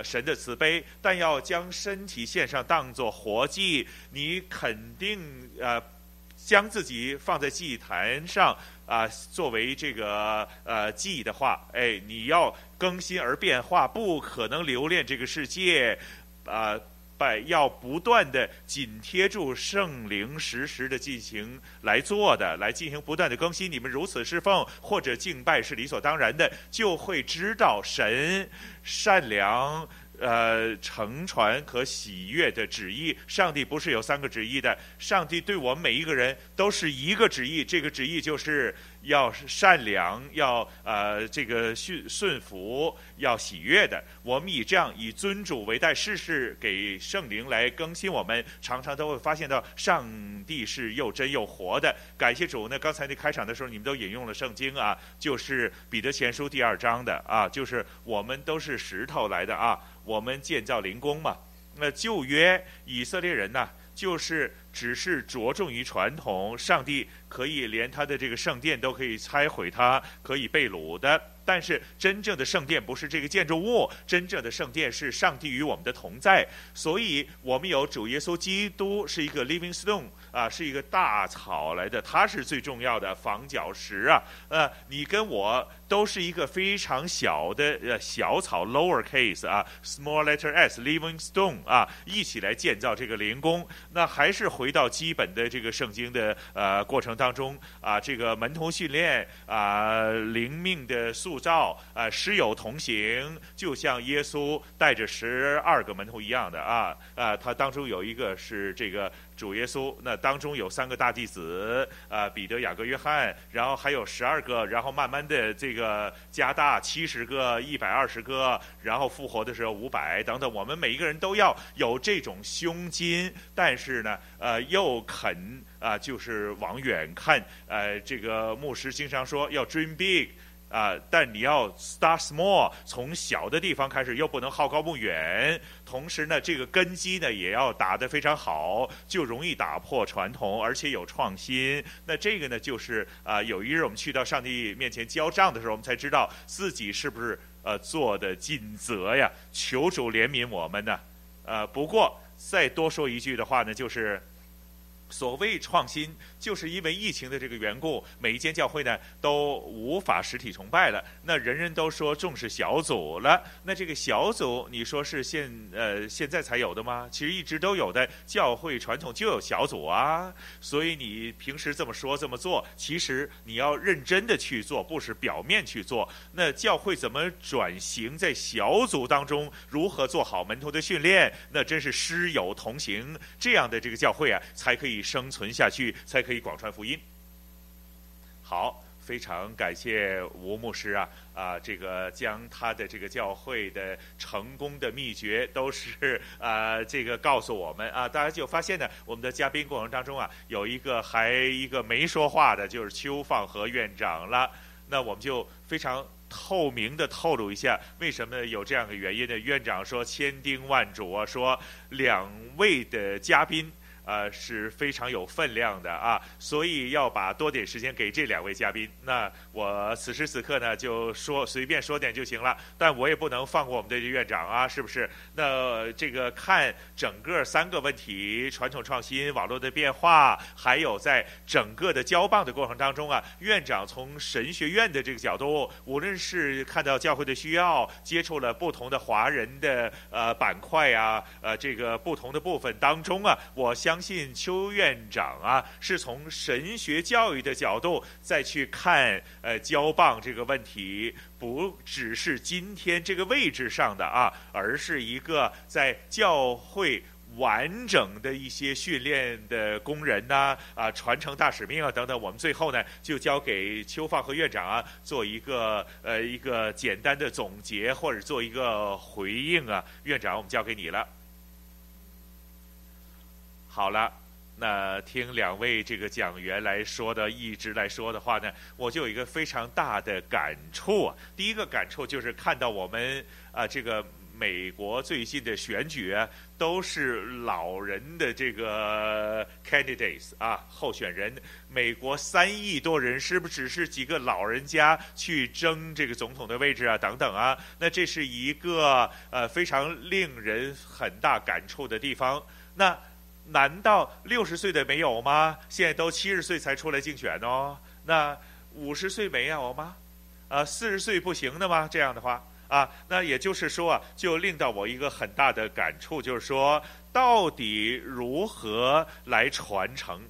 神的慈悲，但要将身体献上，当作活祭。你肯定呃，将自己放在祭坛上啊、作为这个呃祭的话，哎，你要更新而变化，不可能留恋这个世界啊。拜要不断的紧贴住圣灵，实时的进行来做的，来进行不断的更新。你们如此侍奉或者敬拜是理所当然的，就会知道神善良。呃，承传和喜悦的旨意，上帝不是有三个旨意的，上帝对我们每一个人都是一个旨意，这个旨意就是要善良，要呃这个顺顺服，要喜悦的。我们以这样以尊主为大，事事给圣灵来更新我们，常常都会发现到上帝是又真又活的。感谢主，那刚才那开场的时候，你们都引用了圣经啊，就是彼得前书第二章的啊，就是我们都是石头来的啊。我们建造灵宫嘛，那旧约以色列人呢，就是只是着重于传统，上帝可以连他的这个圣殿都可以拆毁他，可以被掳的。但是真正的圣殿不是这个建筑物，真正的圣殿是上帝与我们的同在。所以，我们有主耶稣基督是一个 living stone 啊，是一个大草来的，它是最重要的房角石啊。呃，你跟我都是一个非常小的呃小草 lower case 啊，small letter s living stone 啊，一起来建造这个灵宫。那还是回到基本的这个圣经的呃过程当中啊，这个门徒训练啊，灵命的塑。照啊，师友同行，就像耶稣带着十二个门徒一样的啊啊，他当中有一个是这个主耶稣，那当中有三个大弟子啊，彼得、雅各、约翰，然后还有十二个，然后慢慢的这个加大七十个、一百二十个，然后复活的时候五百等等，我们每一个人都要有这种胸襟，但是呢，呃，又肯啊，就是往远看，呃，这个牧师经常说要 dream big。啊、但你要 start small，从小的地方开始，又不能好高骛远。同时呢，这个根基呢也要打得非常好，就容易打破传统，而且有创新。那这个呢，就是啊、有一日我们去到上帝面前交账的时候，我们才知道自己是不是呃做的尽责呀？求主怜悯我们呢。呃，不过再多说一句的话呢，就是。所谓创新，就是因为疫情的这个缘故，每一间教会呢都无法实体崇拜了。那人人都说重视小组了。那这个小组，你说是现呃现在才有的吗？其实一直都有的，教会传统就有小组啊。所以你平时这么说这么做，其实你要认真的去做，不是表面去做。那教会怎么转型，在小组当中如何做好门徒的训练？那真是师友同行这样的这个教会啊，才可以。生存下去，才可以广传福音。好，非常感谢吴牧师啊啊，这个将他的这个教会的成功的秘诀都是 <laughs> 啊这个告诉我们啊，大家就发现呢，我们的嘉宾过程当中啊，有一个还一个没说话的，就是邱放和院长了。那我们就非常透明的透露一下，为什么有这样的原因呢？院长说千叮万嘱啊，说两位的嘉宾。呃，是非常有分量的啊，所以要把多点时间给这两位嘉宾。那我此时此刻呢，就说随便说点就行了，但我也不能放过我们的院长啊，是不是？那这个看整个三个问题：传统创新、网络的变化，还有在整个的交棒的过程当中啊，院长从神学院的这个角度，无论是看到教会的需要，接触了不同的华人的呃板块啊，呃这个不同的部分当中啊，我相。相信邱院长啊，是从神学教育的角度再去看呃交棒这个问题，不只是今天这个位置上的啊，而是一个在教会完整的一些训练的工人呐，啊，传承大使命啊等等，我们最后呢就交给邱放和院长啊做一个呃一个简单的总结或者做一个回应啊，院长，我们交给你了。好了。那听两位这个讲员来说的，一直来说的话呢，我就有一个非常大的感触啊。第一个感触就是看到我们啊，这个美国最近的选举，都是老人的这个 candidates 啊，候选人。美国三亿多人，是不是只是几个老人家去争这个总统的位置啊？等等啊，那这是一个呃非常令人很大感触的地方。那。难道六十岁的没有吗？现在都七十岁才出来竞选哦。那五十岁没有吗？啊，四十岁不行的吗？这样的话啊，那也就是说啊，就令到我一个很大的感触，就是说，到底如何来传承？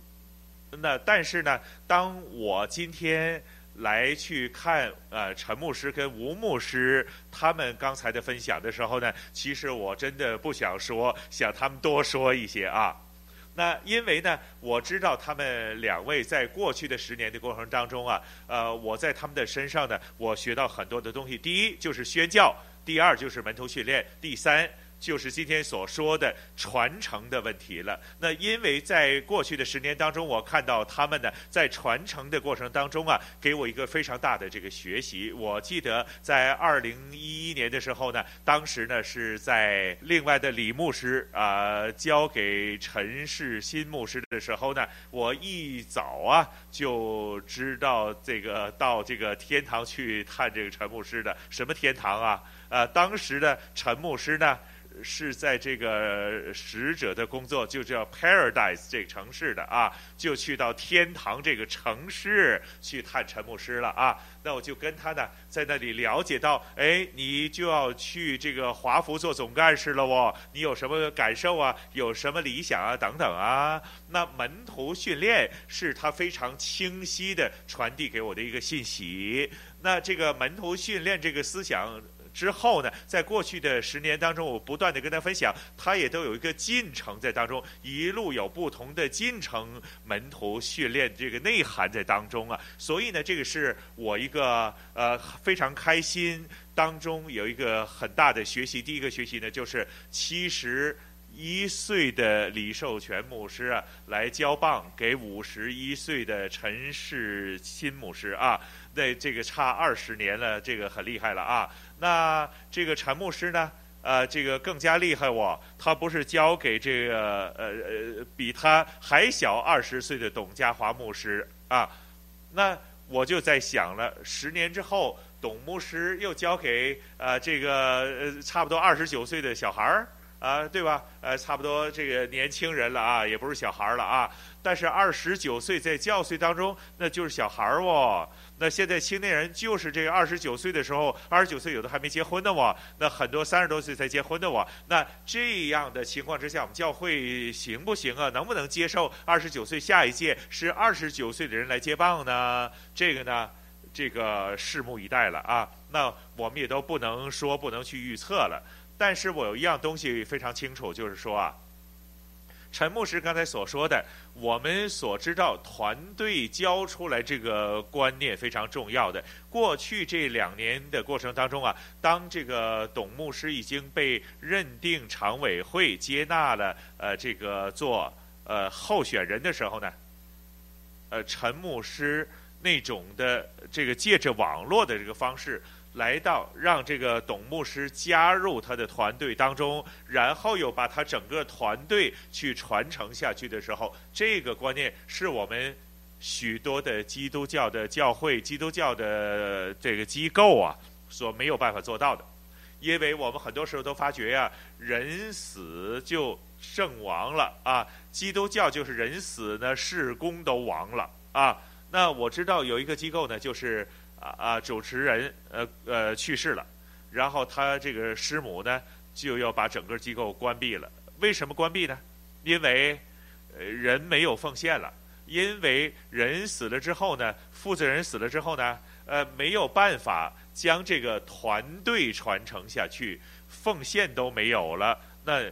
那但是呢，当我今天来去看呃陈牧师跟吴牧师他们刚才的分享的时候呢，其实我真的不想说，想他们多说一些啊。那因为呢，我知道他们两位在过去的十年的过程当中啊，呃，我在他们的身上呢，我学到很多的东西。第一就是宣教，第二就是门徒训练，第三。就是今天所说的传承的问题了。那因为在过去的十年当中，我看到他们呢，在传承的过程当中啊，给我一个非常大的这个学习。我记得在二零一一年的时候呢，当时呢是在另外的李牧师啊交给陈世新牧师的时候呢，我一早啊就知道这个到这个天堂去探这个陈牧师的。什么天堂啊？呃，当时的陈牧师呢，是在这个使者的工作，就叫 Paradise 这个城市的啊，就去到天堂这个城市去探陈牧师了啊。那我就跟他呢，在那里了解到，哎，你就要去这个华福做总干事了哦，你有什么感受啊？有什么理想啊？等等啊。那门徒训练是他非常清晰的传递给我的一个信息。那这个门徒训练这个思想。之后呢，在过去的十年当中，我不断地跟他分享，他也都有一个进程在当中，一路有不同的进程，门徒训练这个内涵在当中啊。所以呢，这个是我一个呃非常开心当中有一个很大的学习。第一个学习呢，就是七十一岁的李寿全牧师啊，来交棒给五十一岁的陈世新牧师啊。那这个差二十年了，这个很厉害了啊。那这个陈牧师呢？呃，这个更加厉害我，他不是交给这个呃呃比他还小二十岁的董家华牧师啊。那我就在想了，十年之后，董牧师又交给呃这个呃差不多二十九岁的小孩儿啊，对吧？呃，差不多这个年轻人了啊，也不是小孩儿了啊。但是二十九岁在教岁当中，那就是小孩儿哦。那现在青年人就是这个二十九岁的时候，二十九岁有的还没结婚的，我那很多三十多岁才结婚的我，那这样的情况之下，我们教会行不行啊？能不能接受二十九岁下一届是二十九岁的人来接棒呢？这个呢，这个拭目以待了啊。那我们也都不能说不能去预测了，但是我有一样东西非常清楚，就是说啊。陈牧师刚才所说的，我们所知道团队教出来这个观念非常重要的。过去这两年的过程当中啊，当这个董牧师已经被认定常委会接纳了，呃，这个做呃候选人的时候呢，呃，陈牧师那种的这个借着网络的这个方式。来到让这个董牧师加入他的团队当中，然后又把他整个团队去传承下去的时候，这个观念是我们许多的基督教的教会、基督教的这个机构啊所没有办法做到的，因为我们很多时候都发觉呀、人死就圣亡了啊，基督教就是人死呢，事工都亡了啊。那我知道有一个机构呢，就是。啊啊！主持人呃呃去世了，然后他这个师母呢就要把整个机构关闭了。为什么关闭呢？因为呃人没有奉献了，因为人死了之后呢，负责人死了之后呢，呃没有办法将这个团队传承下去，奉献都没有了。那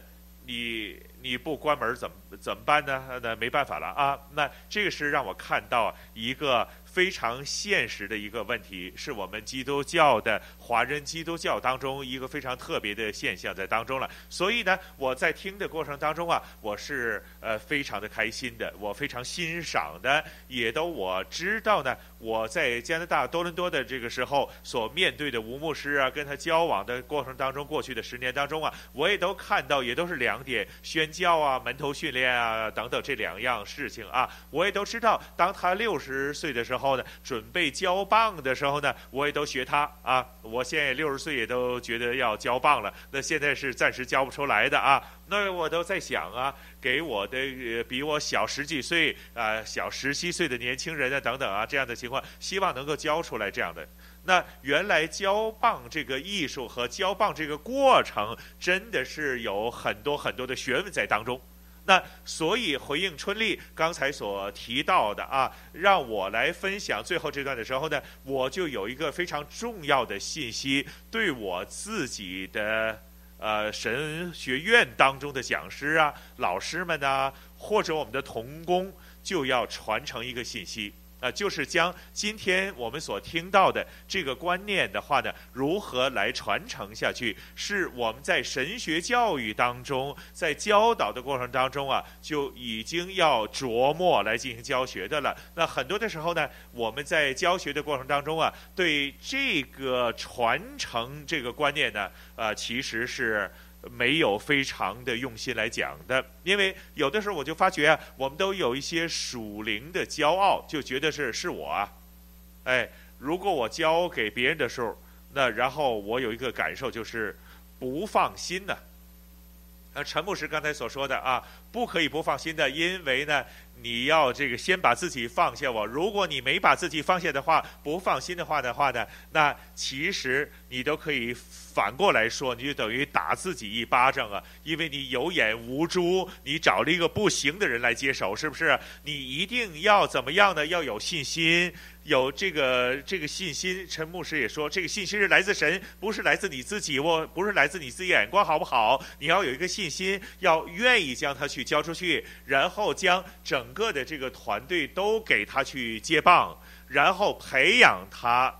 你你不关门怎么怎么办呢？那没办法了啊。那这个是让我看到一个。非常现实的一个问题，是我们基督教的华人基督教当中一个非常特别的现象在当中了。所以呢，我在听的过程当中啊，我是呃非常的开心的，我非常欣赏的，也都我知道呢。我在加拿大多伦多的这个时候所面对的吴牧师啊，跟他交往的过程当中，过去的十年当中啊，我也都看到，也都是两点：宣教啊、门徒训练啊等等这两样事情啊。我也都知道，当他六十岁的时候。后呢，准备交棒的时候呢，我也都学他啊。我现在六十岁，也都觉得要交棒了。那现在是暂时交不出来的啊。那我都在想啊，给我的比我小十几岁啊、小十七岁的年轻人啊等等啊这样的情况，希望能够交出来这样的。那原来交棒这个艺术和交棒这个过程，真的是有很多很多的学问在当中。那所以回应春丽刚才所提到的啊，让我来分享最后这段的时候呢，我就有一个非常重要的信息，对我自己的呃神学院当中的讲师啊、老师们啊，或者我们的童工，就要传承一个信息。呃，就是将今天我们所听到的这个观念的话呢，如何来传承下去？是我们在神学教育当中，在教导的过程当中啊，就已经要琢磨来进行教学的了。那很多的时候呢，我们在教学的过程当中啊，对这个传承这个观念呢，呃，其实是。没有非常的用心来讲的，因为有的时候我就发觉啊，我们都有一些属灵的骄傲，就觉得是是我啊，哎，如果我教给别人的时候，那然后我有一个感受就是不放心呢。呃，陈牧师刚才所说的啊，不可以不放心的，因为呢，你要这个先把自己放下我。如果你没把自己放下的话，不放心的话的话呢，那其实你都可以。反过来说，你就等于打自己一巴掌啊！因为你有眼无珠，你找了一个不行的人来接手，是不是？你一定要怎么样呢？要有信心，有这个这个信心。陈牧师也说，这个信心是来自神，不是来自你自己，我不是来自你自己眼光，好不好？你要有一个信心，要愿意将他去交出去，然后将整个的这个团队都给他去接棒，然后培养他。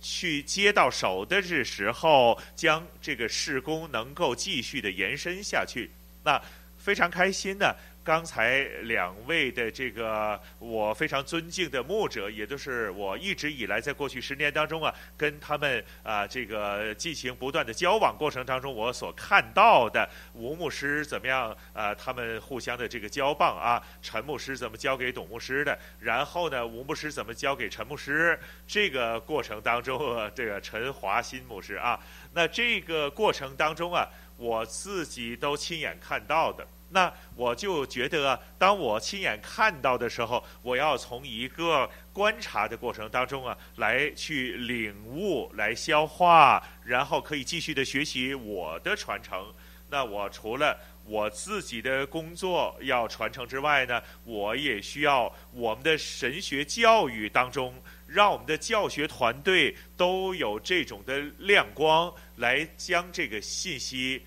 去接到手的这时候，将这个事工能够继续的延伸下去，那非常开心呢。刚才两位的这个我非常尊敬的牧者，也都是我一直以来在过去十年当中啊，跟他们啊这个进行不断的交往过程当中，我所看到的吴牧师怎么样啊，他们互相的这个交棒啊，陈牧师怎么交给董牧师的，然后呢，吴牧师怎么交给陈牧师，这个过程当中，这个陈华新牧师啊，那这个过程当中啊，我自己都亲眼看到的。那我就觉得，当我亲眼看到的时候，我要从一个观察的过程当中啊，来去领悟、来消化，然后可以继续的学习我的传承。那我除了我自己的工作要传承之外呢，我也需要我们的神学教育当中，让我们的教学团队都有这种的亮光，来将这个信息。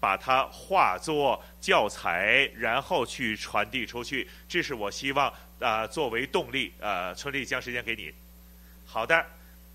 把它化作教材，然后去传递出去，这是我希望啊、作为动力啊、呃，春丽将时间给你。好的，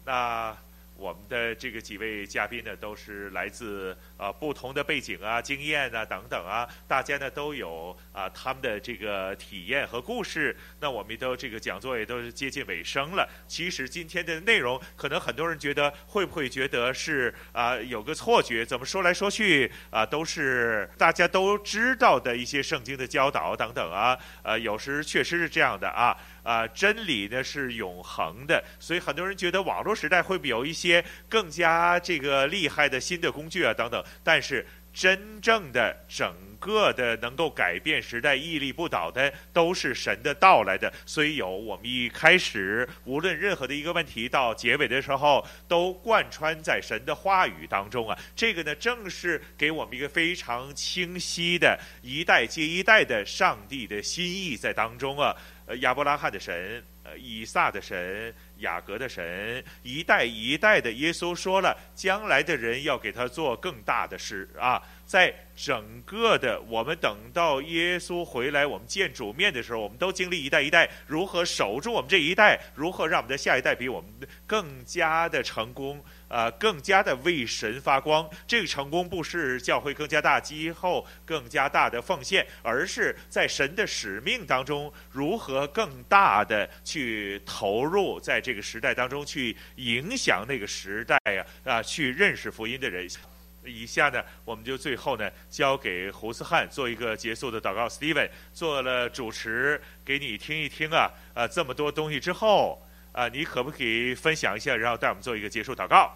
那。我们的这个几位嘉宾呢，都是来自啊不同的背景啊、经验啊等等啊，大家呢都有啊他们的这个体验和故事。那我们都这个讲座也都是接近尾声了。其实今天的内容，可能很多人觉得会不会觉得是啊有个错觉？怎么说来说去啊都是大家都知道的一些圣经的教导等等啊。呃，有时确实是这样的啊。啊，真理呢是永恒的，所以很多人觉得网络时代会有一些更加这个厉害的新的工具啊等等，但是真正的整个的能够改变时代、屹立不倒的，都是神的到来的。所以有我们一开始无论任何的一个问题到结尾的时候，都贯穿在神的话语当中啊。这个呢，正是给我们一个非常清晰的一代接一代的上帝的心意在当中啊。呃，亚伯拉罕的神，呃，以撒的神，雅各的神，一代一代的耶稣说了，将来的人要给他做更大的事啊。在整个的我们等到耶稣回来，我们见主面的时候，我们都经历一代一代如何守住我们这一代，如何让我们的下一代比我们更加的成功。呃，更加的为神发光。这个成功不是教会更加大、今后更加大的奉献，而是在神的使命当中，如何更大的去投入，在这个时代当中去影响那个时代呀，啊，去认识福音的人。以下呢，我们就最后呢，交给胡思汉做一个结束的祷告。Steven 做了主持，给你听一听啊，啊，这么多东西之后，啊，你可不可以分享一下，然后带我们做一个结束祷告？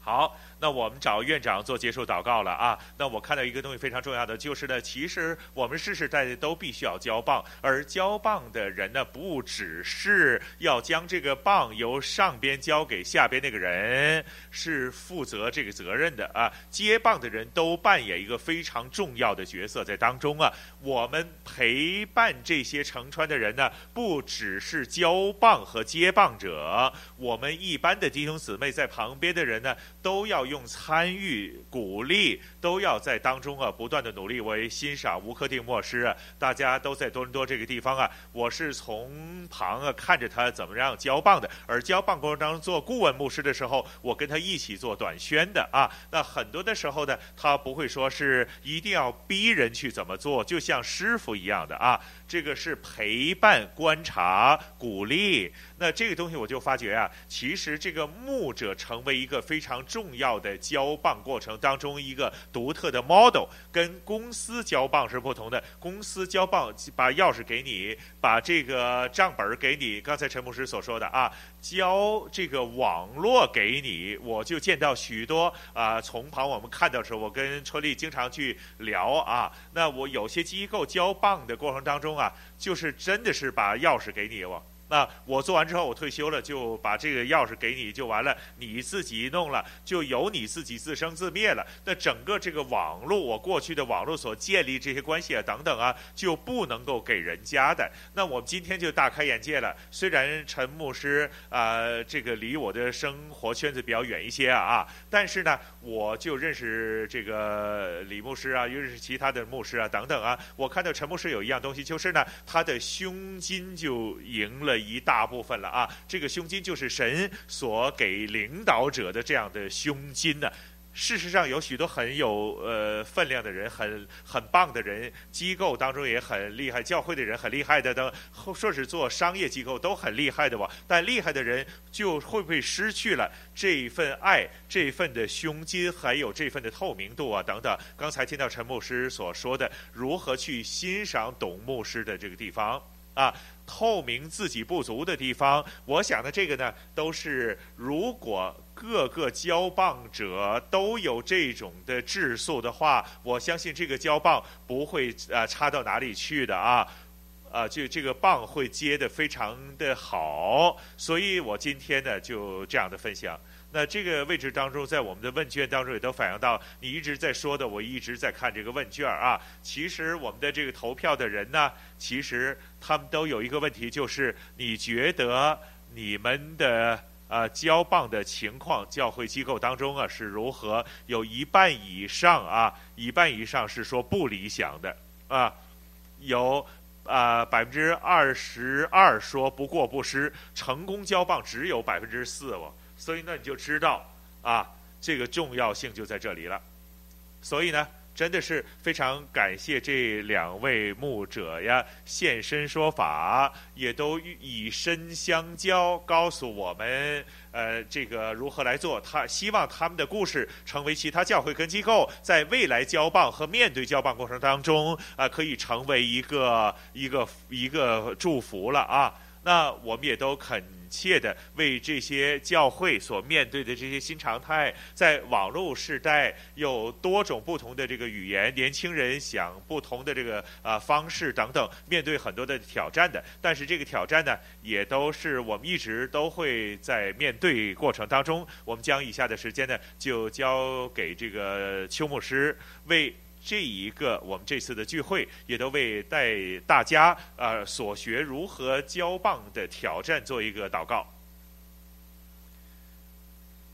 好。那我们找院长做结束祷告了啊。那我看到一个东西非常重要的，就是呢，其实我们世世代代都必须要交棒，而交棒的人呢，不只是要将这个棒由上边交给下边那个人，是负责这个责任的啊。接棒的人都扮演一个非常重要的角色在当中啊。我们陪伴这些承传的人呢，不只是交棒和接棒者，我们一般的弟兄姊妹在旁边的人呢，都要。用参与、鼓励，都要在当中啊，不断的努力。我也欣赏吴克定牧师啊，大家都在多伦多这个地方啊，我是从旁啊看着他怎么样交棒的。而交棒过程当中做顾问牧师的时候，我跟他一起做短宣的啊。那很多的时候呢，他不会说是一定要逼人去怎么做，就像师傅一样的啊。这个是陪伴、观察、鼓励。那这个东西我就发觉啊，其实这个牧者成为一个非常重要的交棒过程当中一个独特的 model，跟公司交棒是不同的。公司交棒把钥匙给你，把这个账本给你。刚才陈牧师所说的啊，交这个网络给你，我就见到许多啊，从旁我们看到的时候，我跟春丽经常去聊啊。那我有些机构交棒的过程当中啊，就是真的是把钥匙给你我。那我做完之后，我退休了，就把这个钥匙给你就完了，你自己弄了，就由你自己自生自灭了。那整个这个网络，我过去的网络所建立这些关系啊，等等啊，就不能够给人家的。那我们今天就大开眼界了。虽然陈牧师啊、这个离我的生活圈子比较远一些啊，但是呢，我就认识这个李牧师啊，又认识其他的牧师啊，等等啊。我看到陈牧师有一样东西，就是呢，他的胸襟就赢了。一大部分了啊！这个胸襟就是神所给领导者的这样的胸襟呢。事实上，有许多很有呃分量的人，很很棒的人，机构当中也很厉害，教会的人很厉害的，等说是做商业机构都很厉害的吧。但厉害的人就会不会失去了这份爱、这份的胸襟，还有这份的透明度啊？等等。刚才听到陈牧师所说的，如何去欣赏董牧师的这个地方啊？透明自己不足的地方，我想的这个呢，都是如果各个交棒者都有这种的质素的话，我相信这个交棒不会啊差到哪里去的啊，啊，就这个棒会接的非常的好，所以我今天呢就这样的分享。那这个位置当中，在我们的问卷当中也都反映到，你一直在说的，我一直在看这个问卷啊。其实我们的这个投票的人呢，其实他们都有一个问题，就是你觉得你们的呃交棒的情况，教会机构当中啊是如何？有一半以上啊，一半以上是说不理想的啊，有啊百分之二十二说不过不失，成功交棒只有百分之四哦。所以呢，你就知道啊，这个重要性就在这里了。所以呢，真的是非常感谢这两位牧者呀，现身说法，也都以身相交，告诉我们，呃，这个如何来做。他希望他们的故事成为其他教会跟机构在未来交棒和面对交棒过程当中，啊、可以成为一个一个一个祝福了啊。那我们也都恳切地为这些教会所面对的这些新常态，在网络时代有多种不同的这个语言，年轻人想不同的这个啊方式等等，面对很多的挑战的。但是这个挑战呢，也都是我们一直都会在面对过程当中。我们将以下的时间呢，就交给这个邱牧师为。这一个我们这次的聚会，也都为带大家呃所学如何交棒的挑战做一个祷告。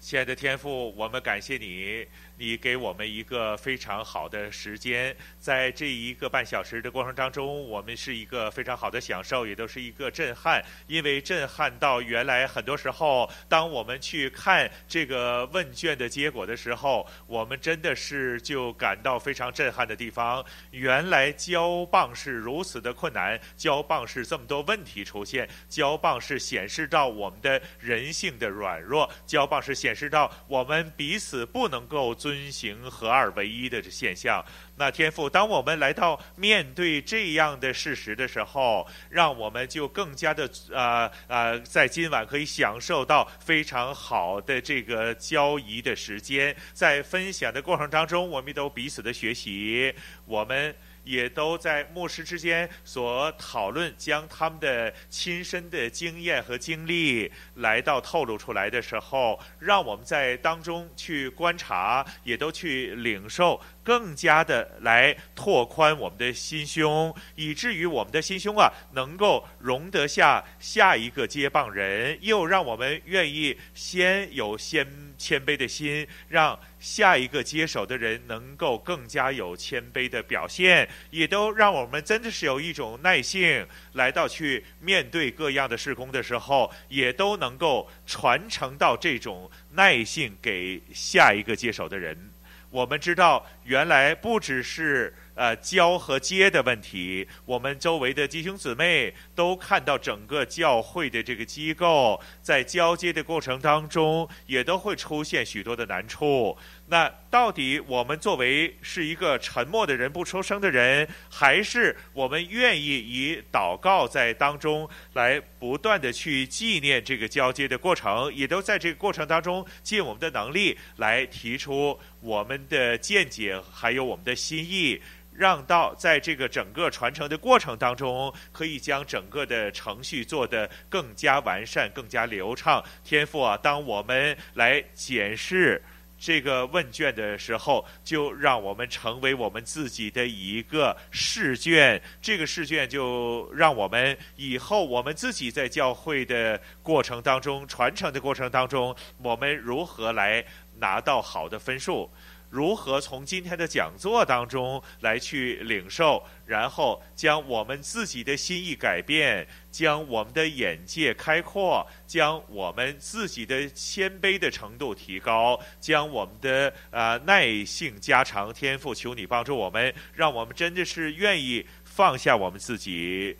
亲爱的天父，我们感谢你。你给我们一个非常好的时间，在这一个半小时的过程当中，我们是一个非常好的享受，也都是一个震撼。因为震撼到原来很多时候，当我们去看这个问卷的结果的时候，我们真的是就感到非常震撼的地方。原来交棒是如此的困难，交棒是这么多问题出现，交棒是显示到我们的人性的软弱，交棒是显示到我们彼此不能够。遵行合二为一的这现象，那天父，当我们来到面对这样的事实的时候，让我们就更加的、呃呃，在今晚可以享受到非常好的这个交谊的时间，在分享的过程当中，我们都彼此的学习，我们。也都在牧师之间所讨论，将他们的亲身的经验和经历来到透露出来的时候，让我们在当中去观察，也都去领受。更加的来拓宽我们的心胸，以至于我们的心胸啊，能够容得下下一个接棒人，又让我们愿意先有先谦卑的心，让下一个接手的人能够更加有谦卑的表现，也都让我们真的是有一种耐性，来到去面对各样的事工的时候，也都能够传承到这种耐性给下一个接手的人。我们知道，原来不只是呃交和接的问题，我们周围的弟兄姊妹都看到整个教会的这个机构在交接的过程当中，也都会出现许多的难处。那到底我们作为是一个沉默的人、不出声的人，还是我们愿意以祷告在当中来不断地去纪念这个交接的过程，也都在这个过程当中尽我们的能力来提出我们的见解，还有我们的心意，让到在这个整个传承的过程当中，可以将整个的程序做得更加完善、更加流畅。天父啊，当我们来检视。这个问卷的时候，就让我们成为我们自己的一个试卷。这个试卷就让我们以后我们自己在教会的过程当中、传承的过程当中，我们如何来拿到好的分数。如何从今天的讲座当中来去领受，然后将我们自己的心意改变，将我们的眼界开阔，将我们自己的谦卑的程度提高，将我们的、呃、耐性加长。天父，求你帮助我们，让我们真的是愿意放下我们自己。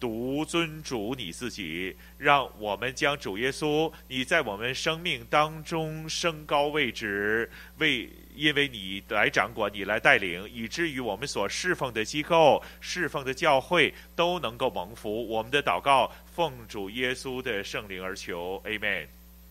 独尊主你自己，让我们将主耶稣你在我们生命当中升高位置，为因为你来掌管，你来带领，以至于我们所侍奉的机构、侍奉的教会都能够蒙福。我们的祷告奉主耶稣的圣灵而求，Amen。